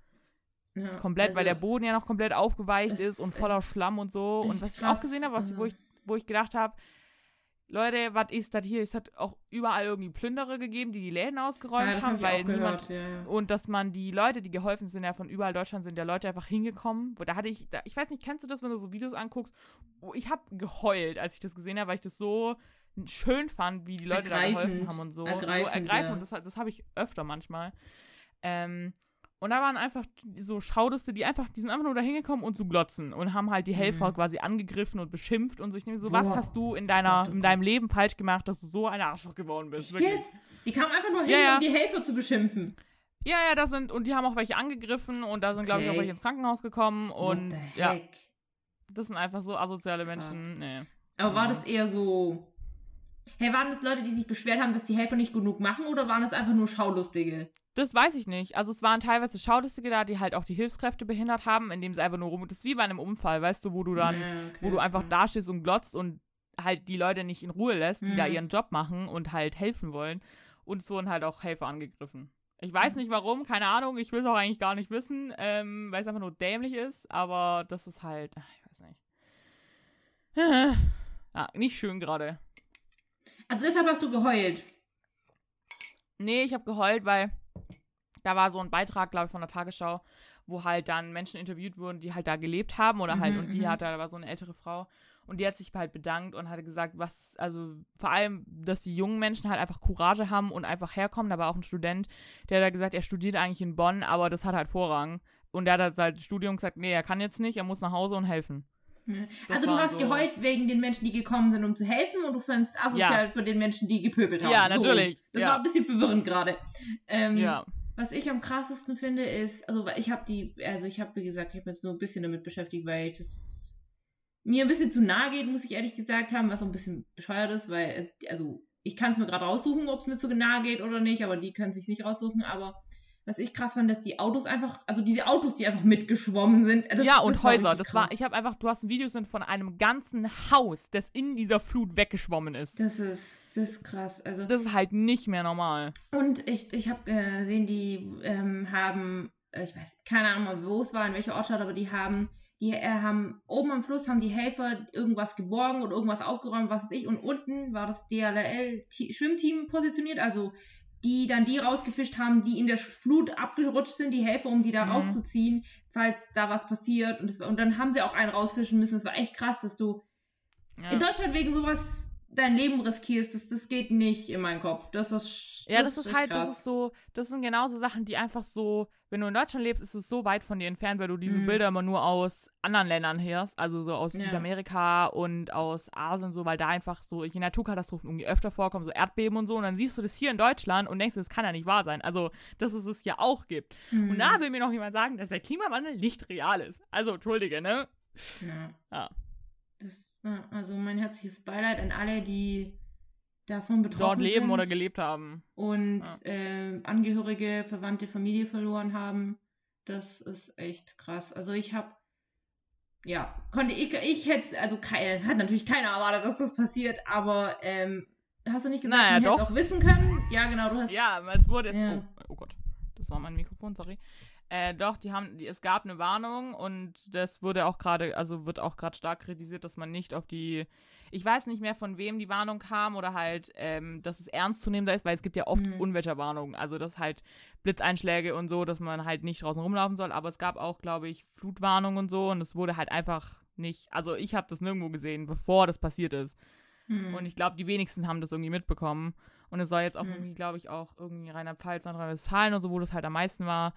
Ja, komplett, weil der also, Boden ja noch komplett aufgeweicht ist und voller Schlamm und so. Und was ich auch gesehen habe, was, also- wo, ich, wo ich gedacht habe, Leute, was ist das hier? Es hat auch überall irgendwie Plünderer gegeben, die die Läden ausgeräumt ja, haben, hab weil niemand ja, ja. und dass man die Leute, die geholfen sind, ja von überall Deutschland sind ja Leute einfach hingekommen. Wo da hatte ich, da, ich weiß nicht, kennst du das, wenn du so Videos anguckst? Oh, ich habe geheult, als ich das gesehen habe, weil ich das so schön fand, wie die Leute da geholfen haben und so. Ergreifend, so ergreifend. ja. Und das, das habe ich öfter manchmal. Ähm, und da waren einfach so Schauduste, die einfach, die sind einfach nur da hingekommen und zu glotzen und haben halt die Helfer Mhm. quasi angegriffen und beschimpft und so. Ich nehme so, was Boah. hast du in deiner, oh in deinem Leben falsch gemacht, dass du so ein Arschloch geworden bist? Jetzt? Die kamen einfach nur hin, Ja, ja. um die Helfer zu beschimpfen. Ja, ja, das sind, und die haben auch welche angegriffen und da sind, glaube ich, auch Okay. welche ins Krankenhaus gekommen und ja, das sind einfach so asoziale Menschen. Nee. Aber war das eher so. Hey, waren das Leute, die sich beschwert haben, dass die Helfer nicht genug machen oder waren das einfach nur Schaulustige? Das weiß ich nicht. Also es waren teilweise Schaulustige da, die halt auch die Hilfskräfte behindert haben, indem sie einfach nur rum. Das ist wie bei einem Unfall, weißt du, wo du dann, Ja, okay. wo du einfach ja. dastehst und glotzt und halt die Leute nicht in Ruhe lässt, die da Mhm. ihren Job machen und halt helfen wollen. Und es wurden halt auch Helfer angegriffen. Ich weiß nicht warum, keine Ahnung, ich will es auch eigentlich gar nicht wissen, ähm, weil es einfach nur dämlich ist, aber das ist halt, ich weiß nicht. Ja, nicht schön gerade. Also deshalb hast du geheult. Nee, ich habe geheult, weil da war so ein Beitrag, glaube ich, von der Tagesschau, wo halt dann Menschen interviewt wurden, die halt da gelebt haben oder halt, Mhm, und die mhm. hat da war so eine ältere Frau und die hat sich halt bedankt und hatte gesagt, was, also vor allem, dass die jungen Menschen halt einfach Courage haben und einfach herkommen. Da war auch ein Student, der hat da gesagt, er studiert eigentlich in Bonn, aber das hat halt Vorrang. Und der hat halt Studium gesagt, nee, er kann jetzt nicht, er muss nach Hause und helfen. Ja. Das Also du hast so- geheult wegen den Menschen, die gekommen sind, um zu helfen und du findest asozial für den Menschen, die gepöbelt haben. Ja, So. natürlich, Das ja. war ein bisschen verwirrend gerade. Ähm, Ja. Was ich am krassesten finde, ist, also ich habe die, also ich habe, wie gesagt, ich habe jetzt nur ein bisschen damit beschäftigt, weil das mir ein bisschen zu nahe geht, muss ich ehrlich gesagt haben, was so ein bisschen bescheuert ist, weil, also ich kann es mir gerade raussuchen, ob es mir zu nahe geht oder nicht, aber die können sich nicht raussuchen, aber was ich krass fand, dass die Autos einfach, also diese Autos, die einfach mitgeschwommen sind. Das, ja, und das Häuser. Das war, ich habe einfach, du hast ein Video sind von einem ganzen Haus, das in dieser Flut weggeschwommen ist. Das ist, das ist krass. Also, Das ist halt nicht mehr normal. Und ich, ich habe gesehen, die ähm, haben, äh, ich weiß keine Ahnung, wo es war, in welcher Ortschaft, aber die haben, die äh, haben oben am Fluss haben die Helfer irgendwas geborgen oder irgendwas aufgeräumt, was weiß ich, und unten war das DLL-Schwimmteam positioniert, also die dann die rausgefischt haben, die in der Flut abgerutscht sind, die Helfer, um die da Mhm. rauszuziehen, falls da was passiert. Und, das, und dann haben sie auch einen rausfischen müssen. Das war echt krass, dass du Ja, in Deutschland wegen sowas dein Leben riskierst. Das, das geht nicht in meinen Kopf. Das ist, ja das, ist halt, krass. das ist so, das sind genauso Sachen, die einfach so, wenn du in Deutschland lebst, ist es so weit von dir entfernt, weil du diese Mhm. Bilder immer nur aus anderen Ländern hörst, also so aus Ja. Südamerika und aus Asien, so, weil da einfach so die Naturkatastrophen irgendwie öfter vorkommen, so Erdbeben und so, und dann siehst du das hier in Deutschland und denkst, das kann ja nicht wahr sein. Also, dass es es ja auch gibt. Mhm. Und da will mir noch jemand sagen, dass der Klimawandel nicht real ist. Also, entschuldige, ne? Ja. Ja. Das, ja, also mein herzliches Beileid an alle, die davon betroffen Dort leben sind oder gelebt haben. und Ja. äh, Angehörige, Verwandte, Familie verloren haben. Das ist echt krass. Also ich habe ja, konnte ich, ich hätte, also kei- hat natürlich keiner erwartet, dass das passiert, aber ähm, hast du nicht gesagt, Naja, man hätte auch wissen können? Ja, genau, du hast. Ja, es wurde. Es, Ja. oh, oh Gott, das war mein Mikrofon, sorry. Äh, doch, die haben, die, es gab eine Warnung und das wurde auch gerade, also wird auch gerade stark kritisiert, dass man nicht auf die, ich weiß nicht mehr von wem die Warnung kam oder halt, ähm, dass es ernstzunehmender ist, weil es gibt ja oft Mhm. Unwetterwarnungen, also dass halt Blitzeinschläge und so, dass man halt nicht draußen rumlaufen soll, aber es gab auch, glaube ich, Flutwarnungen und so und es wurde halt einfach nicht, also ich habe das nirgendwo gesehen, bevor das passiert ist. Hm. Und ich glaube, die wenigsten haben das irgendwie mitbekommen. Und es soll jetzt auch Mhm. irgendwie, glaube ich, auch irgendwie Rheinland-Pfalz, Nordrhein-Westfalen und so, wo das halt am meisten war,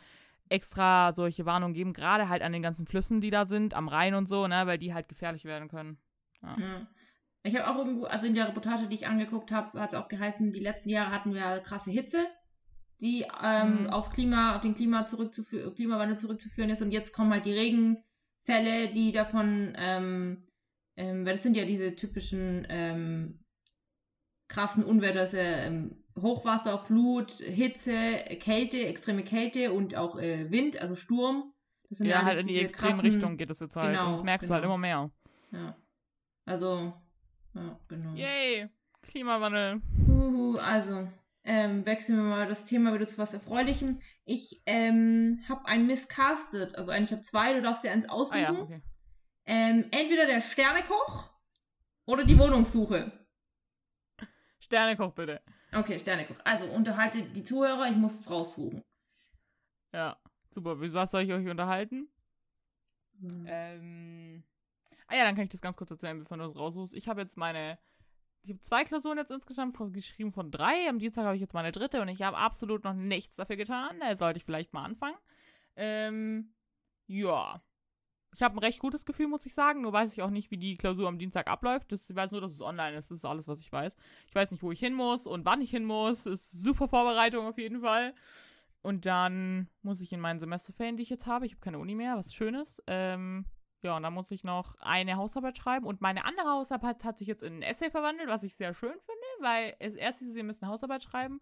extra solche Warnungen geben, gerade halt an den ganzen Flüssen, die da sind, am Rhein und so, ne, weil die halt gefährlich werden können. Ja. Ich habe auch irgendwo, also in der Reportage, die ich angeguckt habe, hat es auch geheißen, die letzten Jahre hatten wir krasse Hitze, die ähm, Mhm. aufs Klima, auf den Klima zurückzuführen, Klimawandel zurückzuführen ist und jetzt kommen halt die Regenfälle, die davon, ähm, ähm, weil das sind ja diese typischen ähm, krassen Unwetter, also, ähm, Hochwasser, Flut, Hitze, Kälte, extreme Kälte und auch äh, Wind, also Sturm. Das sind ja, halt in die extreme krassen, Richtung geht es jetzt halt. Genau, und das merkst genau. du halt genau. immer mehr. Ja. Also, ja, genau. Yay! Klimawandel. Uhu, also, ähm, wechseln wir mal das Thema wieder zu was Erfreulichem. Ich ähm, habe ein Misscastet. Also eigentlich habe zwei, du darfst dir eins aussuchen. Ah, ja, okay. ähm, entweder der Sternekoch oder die Wohnungssuche. Sternekoch bitte. Okay, Sternekoch. Also unterhalte die Zuhörer, ich muss es raussuchen. Ja, super. Was soll ich euch unterhalten? Hm. Ähm. Ah ja, dann kann ich das ganz kurz erzählen, bevor du es raussuchst. Ich habe jetzt meine ich habe zwei Klausuren jetzt insgesamt von, geschrieben von drei. Am Dienstag habe ich jetzt meine dritte und ich habe absolut noch nichts dafür getan. Da sollte ich vielleicht mal anfangen. Ähm, ja. Ich habe ein recht gutes Gefühl, muss ich sagen. Nur weiß ich auch nicht, wie die Klausur am Dienstag abläuft. Das, ich weiß nur, dass es online ist. Das ist alles, was ich weiß. Ich weiß nicht, wo ich hin muss und wann ich hin muss. Ist super Vorbereitung auf jeden Fall. Und dann muss ich in meinen Semesterferien, die ich jetzt habe, ich habe keine Uni mehr, was Schönes, ähm, ja, und dann muss ich noch eine Hausarbeit schreiben. Und meine andere Hausarbeit hat sich jetzt in ein Essay verwandelt, was ich sehr schön finde, weil erst hieß, sie müssen eine Hausarbeit schreiben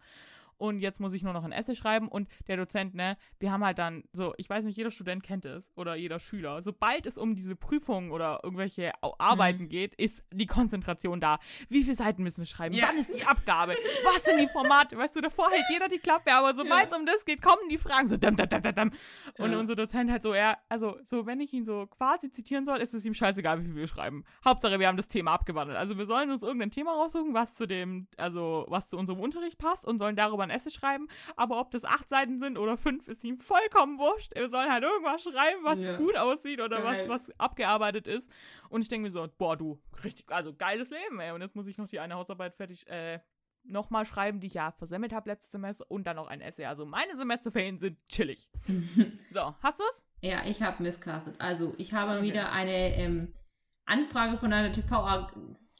und jetzt muss ich nur noch ein Essay schreiben und der Dozent, ne, wir haben halt dann so, ich weiß nicht, jeder Student kennt es oder jeder Schüler. Sobald es um diese Prüfungen oder irgendwelche Arbeiten mhm. geht, ist die Konzentration da. Wie viele Seiten müssen wir schreiben? Ja. Wann ist die Abgabe? Was sind die Formate? Weißt du, davor hält jeder die Klappe, aber sobald es ja. um das geht, kommen die Fragen so dam, dam, dam, dam. Und ja. unser Dozent halt so, er, also so, wenn ich ihn so quasi zitieren soll, ist es ihm scheißegal, wie viel wir schreiben. Hauptsache, wir haben das Thema abgewandelt. Also wir sollen uns irgendein Thema raussuchen, was zu dem, also was zu unserem Unterricht passt und sollen darüber ein Essay schreiben, aber ob das acht Seiten sind oder fünf, ist ihm vollkommen wurscht. Wir sollen halt irgendwas schreiben, was ja. gut aussieht oder was, was abgearbeitet ist. Und ich denke mir so, boah, du, richtig, also geiles Leben, ey. Und jetzt muss ich noch die eine Hausarbeit fertig, äh, nochmal schreiben, die ich ja versemmelt habe letztes Semester und dann noch ein Essay. Also meine Semesterferien sind chillig. so, hast du es? Ja, ich habe misscastet. Also ich habe okay. wieder eine ähm, Anfrage von einer TV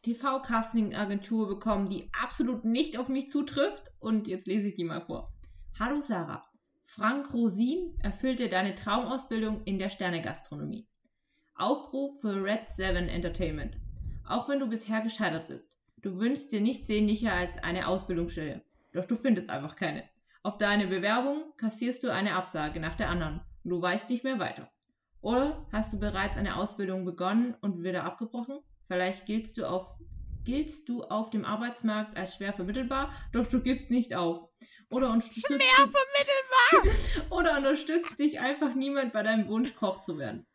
TV-Casting-Agentur bekommen, die absolut nicht auf mich zutrifft. Und jetzt lese ich die mal vor. Hallo Sarah. Frank Rosin erfüllte deine Traumausbildung in der Sternegastronomie. Aufruf für Red 7 Entertainment. Auch wenn du bisher gescheitert bist. Du wünschst dir nichts sehnlicher als eine Ausbildungsstelle. Doch du findest einfach keine. Auf deine Bewerbung kassierst du eine Absage nach der anderen und du weißt nicht mehr weiter. Oder hast du bereits eine Ausbildung begonnen und wieder abgebrochen? Vielleicht giltst du auf, giltst du auf dem Arbeitsmarkt als schwer vermittelbar, doch du gibst nicht auf. Oder unterstützt, schwer vermittelbar! oder unterstützt dich einfach niemand bei deinem Wunsch, Koch zu werden.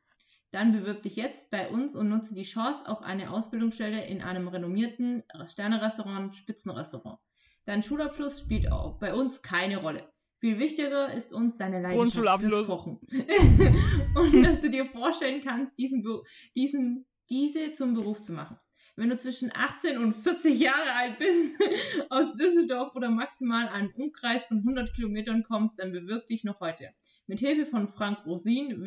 Dann bewirb dich jetzt bei uns und nutze die Chance auf eine Ausbildungsstelle in einem renommierten Sternerestaurant, Spitzenrestaurant. Dein Schulabschluss spielt auch bei uns keine Rolle. Viel wichtiger ist uns deine Leidenschaft fürs Kochen. und dass du dir vorstellen kannst, diesen, diesen diese zum Beruf zu machen. Wenn du zwischen 18 und 40 Jahre alt bist, aus Düsseldorf oder maximal einen Umkreis von 100 Kilometern kommst, dann bewirb dich noch heute. Mit Hilfe von Frank Rosin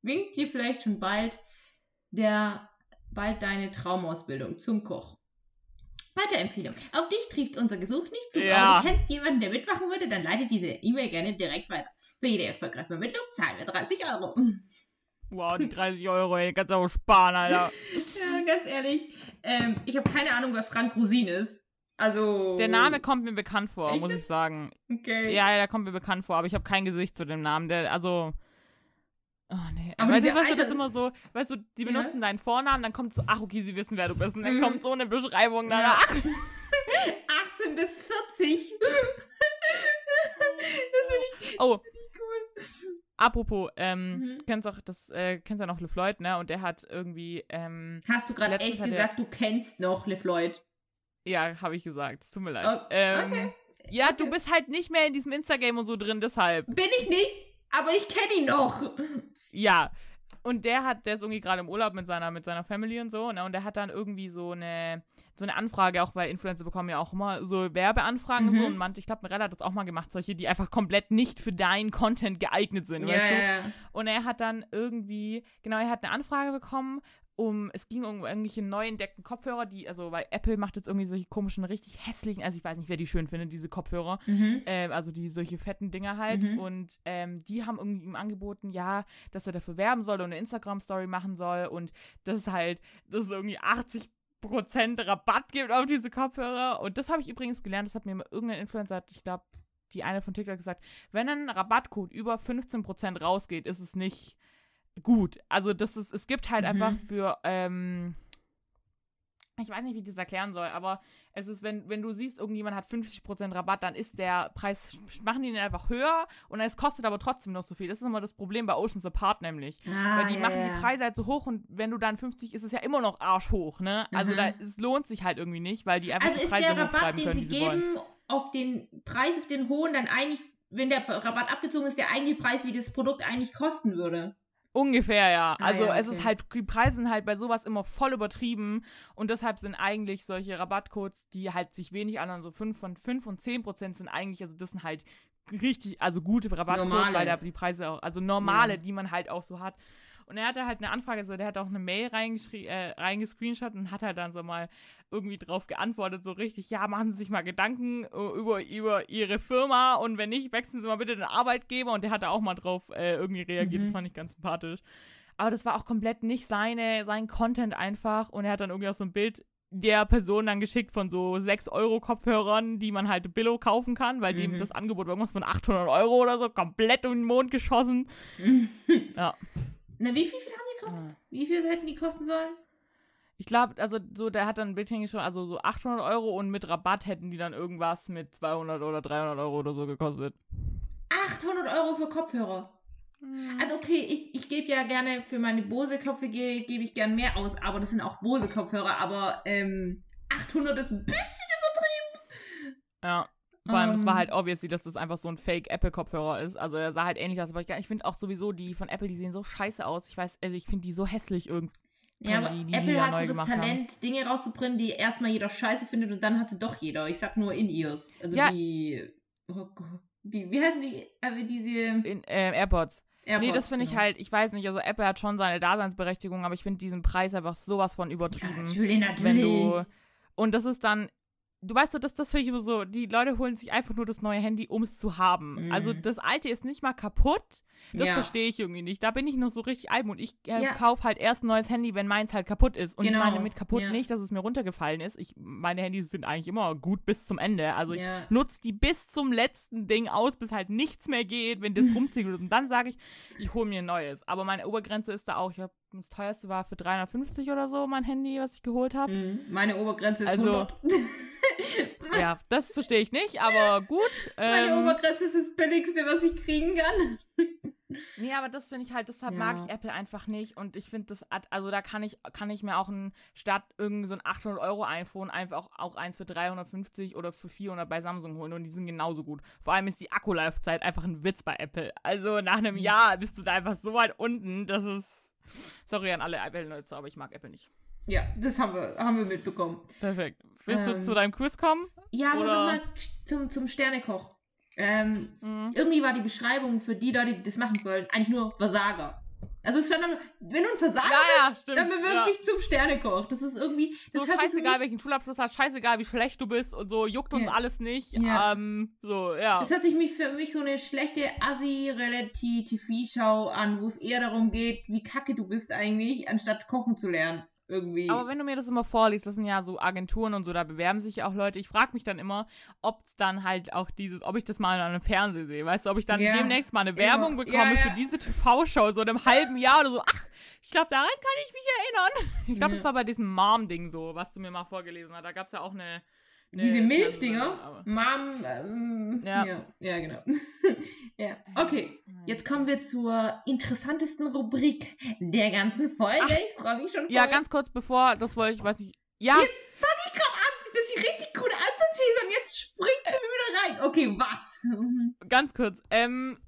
winkt dir vielleicht schon bald der bald deine Traumausbildung zum Koch. Weiterempfehlung. Auf dich trifft unser Gesuch nicht zu. Ja. du kennst jemanden, der mitmachen würde, dann leite diese E-Mail gerne direkt weiter. Für jede erfolgreiche Vermittlung zahlen wir 30 Euro. Wow, die 30 Euro, ey, kannst du auch sparen, Alter. ja, ganz ehrlich, ähm, ich habe keine Ahnung, wer Frank Rosin ist. Also. Der Name kommt mir bekannt vor, Echt? muss ich sagen. Okay. Ja, ja, der kommt mir bekannt vor, aber ich habe kein Gesicht zu dem Namen. Der, also. Oh nee. Aber weißt du, weißt du, das ist immer so, weißt du, die benutzen ja? deinen Vornamen, dann kommt so, ach okay, sie wissen, wer du bist. Und dann mhm. kommt so eine Beschreibung danach. Ja. 18 bis 40. das finde ich, oh. find ich cool. Apropos, ähm, mhm. kennst auch das, äh, kennst ja noch LeFloid, ne? Und der hat irgendwie, ähm, Hast du gerade echt gesagt, du kennst noch LeFloid? Ja, habe ich gesagt. Es tut mir leid. Oh, ähm, okay. Ja, okay. du bist halt nicht mehr in diesem Instagram und so drin, deshalb. Bin ich nicht, aber ich kenne ihn noch. Ja. Und der hat, der ist irgendwie gerade im Urlaub mit seiner, mit seiner Family und so, ne? Und der hat dann irgendwie so eine, so eine Anfrage, auch weil Influencer bekommen ja auch immer so Werbeanfragen mhm. und so. Und man, ich glaube, Mirella hat das auch mal gemacht, solche, die einfach komplett nicht für deinen Content geeignet sind, yeah. weißt du? Und er hat dann irgendwie, genau, er hat eine Anfrage bekommen um, es ging um irgendwelche neu entdeckten Kopfhörer, die, also weil Apple macht jetzt irgendwie solche komischen, richtig hässlichen, also ich weiß nicht, wer die schön findet, diese Kopfhörer, mhm. äh, also die solche fetten Dinger halt. Mhm. Und ähm, die haben irgendwie ihm angeboten, ja, dass er dafür werben soll und eine Instagram-Story machen soll und das ist halt, das ist irgendwie 80 Rabatt gibt auf diese Kopfhörer. Und das habe ich übrigens gelernt, das hat mir irgendein Influencer, ich glaube, die eine von TikTok gesagt, wenn ein Rabattcode über 15% rausgeht, ist es nicht gut. Also das ist, es gibt halt mhm. einfach für, ähm, ich weiß nicht, wie ich das erklären soll, aber es ist, wenn, wenn du siehst, irgendjemand hat 50% Rabatt, dann ist der Preis, machen die den einfach höher und es kostet aber trotzdem noch so viel. Das ist immer das Problem bei Oceans Apart nämlich. Ah, Weil die ja, machen ja. die Preise halt so hoch und wenn du dann 50 ist es ja immer noch arschhoch, ne? Also mhm. da, es lohnt sich halt irgendwie nicht, weil die einfach also die Preise ist der Rabatt, den sie geben, wollen. auf den Preis, auf den hohen, dann eigentlich, wenn der Rabatt abgezogen ist, der eigentliche Preis, wie das Produkt eigentlich kosten würde. Ungefähr, ja. Ah, also ja, okay. es ist halt, die Preise sind halt bei sowas immer voll übertrieben und deshalb sind eigentlich solche Rabattcodes, die halt sich wenig anderen, so 5 von 5 und 10 Prozent sind eigentlich, also das sind halt richtig, also gute Rabattcodes, normale. weil da die Preise auch, also normale, ja. die man halt auch so hat. Und er hatte halt eine Anfrage, also der hat auch eine Mail äh, reingescreenshot und hat halt dann so mal irgendwie drauf geantwortet, so richtig, ja, machen Sie sich mal Gedanken äh, über, über Ihre Firma und wenn nicht, wechseln Sie mal bitte den Arbeitgeber. Und der hat da auch mal drauf äh, irgendwie reagiert, mhm. das fand ich ganz sympathisch. Aber das war auch komplett nicht seine, sein Content einfach. Und er hat dann irgendwie auch so ein Bild der Person dann geschickt von so 6 Euro Kopfhörern, die man halt Billo kaufen kann, weil mhm. dem das Angebot irgendwas von 800 Euro oder so komplett um den Mond geschossen. ja. Na, wie viel, viel haben die gekostet? Ja. Wie viel hätten die kosten sollen? Ich glaube, also so, der hat dann ein Bild hingeschrieben, also so 800 Euro und mit Rabatt hätten die dann irgendwas mit 200 oder 300 Euro oder so gekostet. 800 Euro für Kopfhörer. Mhm. Also okay, ich, ich gebe ja gerne für meine Bose-Kopfhörer gebe ich gern mehr aus, aber das sind auch Bose-Kopfhörer, aber ähm, 800 ist ein bisschen übertrieben. Ja. Vor allem, es war ähm. halt obviously, dass das einfach so ein Fake-Apple-Kopfhörer ist. Also er sah halt ähnlich aus, aber ich, ich finde auch sowieso die von Apple, die sehen so scheiße aus. Ich weiß, also ich finde die so hässlich irgendwie. Ja, aber die, die Apple hat so das Talent, haben. Dinge rauszubringen, die erstmal jeder scheiße findet und dann hat sie doch jeder. Ich sag nur In-Ears. Also ja. die, oh die, wie heißen die, äh, diese... In, äh, AirPods. AirPods. Nee, das finde genau. ich halt, ich weiß nicht, also Apple hat schon seine Daseinsberechtigung, aber ich finde diesen Preis einfach sowas von übertrieben. Ja, natürlich, natürlich. Wenn du, und das ist dann, du weißt so, das, das finde ich so, die Leute holen sich einfach nur das neue Handy, um es zu haben. Mhm. Also das alte ist nicht mal kaputt. Das ja. verstehe ich irgendwie nicht. Da bin ich noch so richtig albern und ich äh, ja. kaufe halt erst ein neues Handy, wenn meins halt kaputt ist. Und genau. ich meine mit kaputt ja. nicht, dass es mir runtergefallen ist. Ich, meine Handys sind eigentlich immer gut bis zum Ende. Also ich nutze die bis zum letzten Ding aus, bis halt nichts mehr geht, wenn das rumzieht. Und dann sage ich, ich hole mir ein neues. Aber meine Obergrenze ist da auch, ich habe das teuerste war für 350 oder so mein Handy, was ich geholt habe. Mhm. Meine Obergrenze ist also, 100. ja, das verstehe ich nicht, aber gut. Meine ähm, Obergrenze ist das billigste, was ich kriegen kann. Nee, aber das finde ich halt, deshalb ja. mag ich Apple einfach nicht. Und ich finde das, also da kann ich, kann ich mir auch ein, statt irgendwie so ein 800 Euro iPhone einfach auch, auch eins für 350 oder für 400 bei Samsung holen. Und die sind genauso gut. Vor allem ist die Akkulaufzeit einfach ein Witz bei Apple. Also nach einem mhm. Jahr bist du da einfach so weit unten, das ist. Sorry an alle Apple-Leute, aber ich mag Apple nicht. Ja, das haben wir, haben wir mitbekommen. Perfekt. Willst ähm, du zu deinem Quiz kommen? Ja, aber nochmal zum, zum Sternekoch. Ähm, mhm. Irgendwie war die Beschreibung für die Leute, die das machen wollen, eigentlich nur Versager. Also es stand dann, wenn du ein Versager ja, bist, ja, dann bewirb dich ja. zum Sternekoch. Das ist irgendwie. Das so scheißegal, welchen Schulabschluss hast, scheißegal, wie schlecht du bist und so, juckt uns alles nicht. Ähm, so, ja. Das hört sich mich für mich so eine schlechte Assi-Reality-TV-Show an, wo es eher darum geht, wie kacke du bist eigentlich, anstatt kochen zu lernen irgendwie. Aber wenn du mir das immer vorliest, das sind ja so Agenturen und so, da bewerben sich ja auch Leute. Ich frage mich dann immer, ob es dann halt auch dieses, ob ich das mal an einem Fernsehen sehe, weißt du, ob ich dann ja. demnächst mal eine Werbung ja. bekomme ja, für diese TV-Show, so in einem halben Jahr oder so. Ach, ich glaube, daran kann ich mich erinnern. Ich glaube, das war bei diesem Mom-Ding so, was du mir mal vorgelesen hast. Da gab es ja auch eine diese Milchdinger. Mom. Ähm, ja. ja. ja. genau. ja. Okay, jetzt kommen wir zur interessantesten Rubrik der ganzen Folge. Ach, ich freue mich schon. Voll. Ja, ganz kurz bevor, das wollte ich, weiß nicht. Ja. Jetzt fange ich gerade an, das ist richtig gut anzuteasern. Jetzt springt sie wieder rein. Okay, was? ganz kurz. Ähm,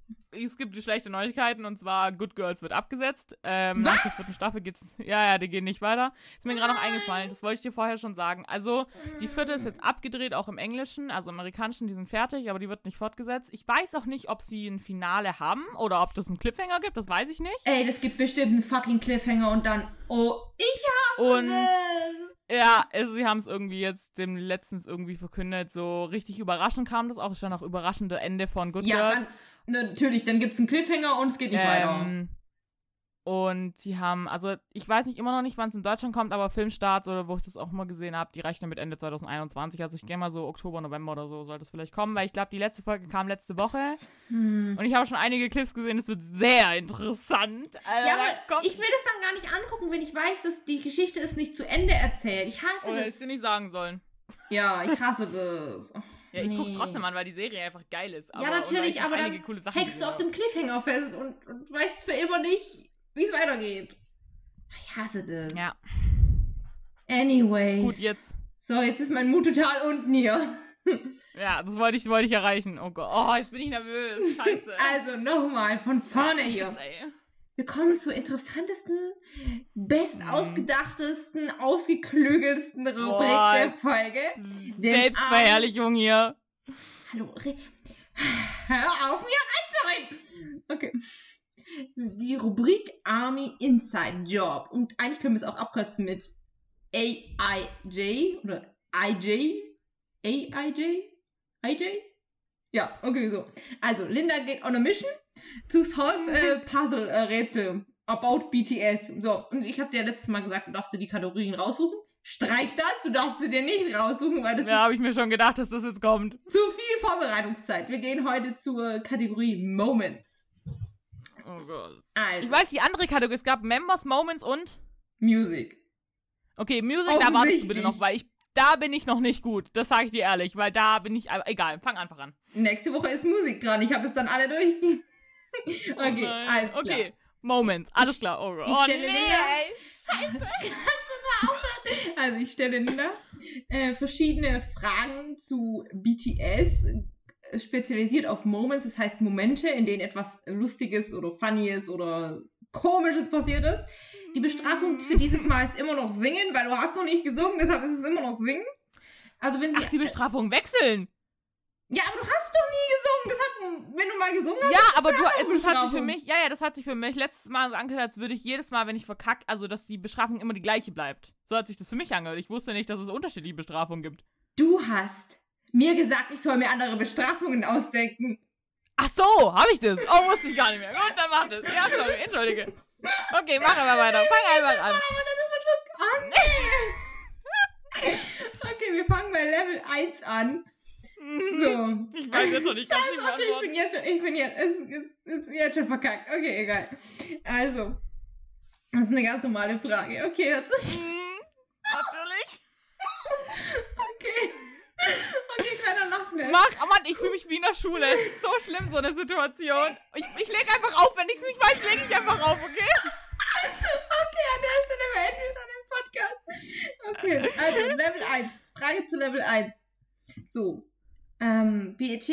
es gibt die schlechte Neuigkeiten und zwar Good Girls wird abgesetzt. Ähm, nach der vierten Staffel geht's. Ja, ja, die gehen nicht weiter. Ist mir gerade noch eingefallen, das wollte ich dir vorher schon sagen. Also, die vierte ist jetzt abgedreht, auch im Englischen, also im Amerikanischen, die sind fertig, aber die wird nicht fortgesetzt. Ich weiß auch nicht, ob sie ein Finale haben oder ob das einen Cliffhanger gibt, das weiß ich nicht. Ey, das gibt bestimmt einen fucking Cliffhanger und dann, oh, ich hasse und, es. Ja, also sie haben es irgendwie jetzt dem letztens irgendwie verkündet, so richtig überraschend kam das auch, ist schon auch überraschende Ende von Good ja, Girls. Dann, natürlich, dann gibt es einen Cliffhanger und es geht nicht ähm, weiter. Und sie haben, also ich weiß nicht immer noch nicht, wann es in Deutschland kommt, aber Filmstarts oder wo ich das auch mal gesehen habe, die rechnen mit Ende 2021. Also ich gehe mal so Oktober, November oder so sollte es vielleicht kommen, weil ich glaube, die letzte Folge kam letzte Woche. Hm. Und ich habe schon einige Clips gesehen, es wird sehr interessant. Also, Ja, aber ich will das dann gar nicht angucken, wenn ich weiß, dass die Geschichte ist nicht zu Ende erzählt. Ich hasse oder das. ich dir nicht sagen sollen. Ja, ich hasse das. Ja, ich Nee. trotzdem an, weil die Serie einfach geil ist. Aber, Ja, natürlich, ich aber einige dann coole Sachen hängst du auf dem Cliffhanger fest und, und weißt für immer nicht, wie es weitergeht. Ich hasse das. Ja, Anyways. gut, jetzt. So, jetzt ist mein Mut total unten hier. Ja, das wollte ich, wollte ich erreichen. Oh Gott, oh, jetzt bin ich nervös. Scheiße. Also nochmal von vorne hier. Jetzt, ey. Wir kommen zur interessantesten, Mhm. bestausgedachtesten, ausgeklügelsten Rubrik Boah. der Folge. Selbstverherrlichung hier. Hallo, Re hör auf, mir reinzureden. Okay. Die Rubrik Army Inside Job. Und eigentlich können wir es auch abkürzen mit AIJ oder IJ. AIJ? IJ? Ja, okay, so. Also, Linda geht on a mission to solve a puzzle äh, Rätsel about BTS. So, und ich habe dir letztes Mal gesagt, du darfst dir die Kategorien raussuchen. Streich das, du darfst sie dir nicht raussuchen, weil das Ja, habe ich mir schon gedacht, dass das jetzt kommt. zu viel Vorbereitungszeit. Wir gehen heute zur Kategorie Moments. Oh Gott. Also, Ich weiß, die andere Kategorie, es gab Members, Moments und. Music. Okay, Music, da wartest du bitte noch, weil ich. Da bin ich noch nicht gut. Das sage ich dir ehrlich, weil da bin ich. aber Egal, fang einfach an. Nächste Woche ist Musik dran. Ich habe es dann alle durch. okay, Oh nein. alles klar. Okay, Moments, alles klar. Oh ich Oh stelle nee, Linda- ey. Also ich stelle Linda äh, verschiedene Fragen zu BTS, äh, spezialisiert auf Moments, das heißt Momente, in denen etwas Lustiges oder Funnyes oder Komisches passiert ist. Die Bestrafung für dieses Mal ist immer noch singen, weil du hast noch nicht gesungen, deshalb ist es immer noch singen. Also wenn sie, Ach, die Bestrafung wechseln. ja, aber du hast doch nie gesungen. Hat, wenn du mal gesungen hast, Ja, aber du, das hat sich für mich, ja, ja, das hat sich für mich letztes Mal so angehört, als würde ich jedes Mal, wenn ich verkack, also dass die Bestrafung immer die gleiche bleibt. So hat sich das für mich angehört. Ich wusste nicht, dass es unterschiedliche Bestrafungen gibt. du hast mir gesagt, ich soll mir andere Bestrafungen ausdenken. Ach so, habe ich das? Oh, wusste ich gar nicht mehr. Gut, dann mach das. Ja, sorry, entschuldige. Okay, mach aber weiter. Fang einfach an. Ist an. okay, wir fangen bei Level 1 an. So. Ich weiß jetzt schon, Scheiße, nicht okay, ich bin jetzt schon, ich bin jetzt, ist, ist, ist jetzt schon verkackt. Okay, egal. Also, das ist eine ganz normale Frage. Okay, jetzt Hm, Natürlich. okay. Mehr. Mach, oh Mann, ich fühle mich wie in der Schule. Es ist so schlimm, so eine Situation. Ich, ich leg einfach auf. Wenn ich es nicht weiß, lege ich einfach auf, okay? Okay, an der Stelle beenden wir dann den Podcast. Okay, also Level 1. Frage zu Level 1. So. Ähm, BETS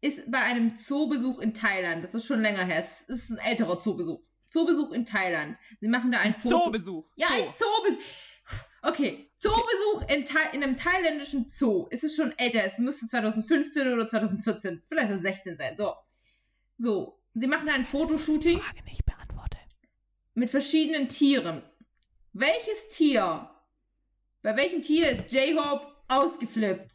ist bei einem Zoobesuch in Thailand. Das ist schon länger her. Es ist ein älterer Zoobesuch. Zoobesuch in Thailand. Sie machen da ein Foto. Zoobesuch. Ja, Zoo. ein Zoobesuch. Okay, Zoobesuch in, in einem thailändischen Zoo. Es ist schon älter. Es müsste 2015 oder 2014, vielleicht auch 16 sein. So. So. Sie machen ein Fotoshooting Frage nicht beantwortet. mit verschiedenen Tieren. Welches Tier? Bei welchem Tier ist J-Hope ausgeflippt?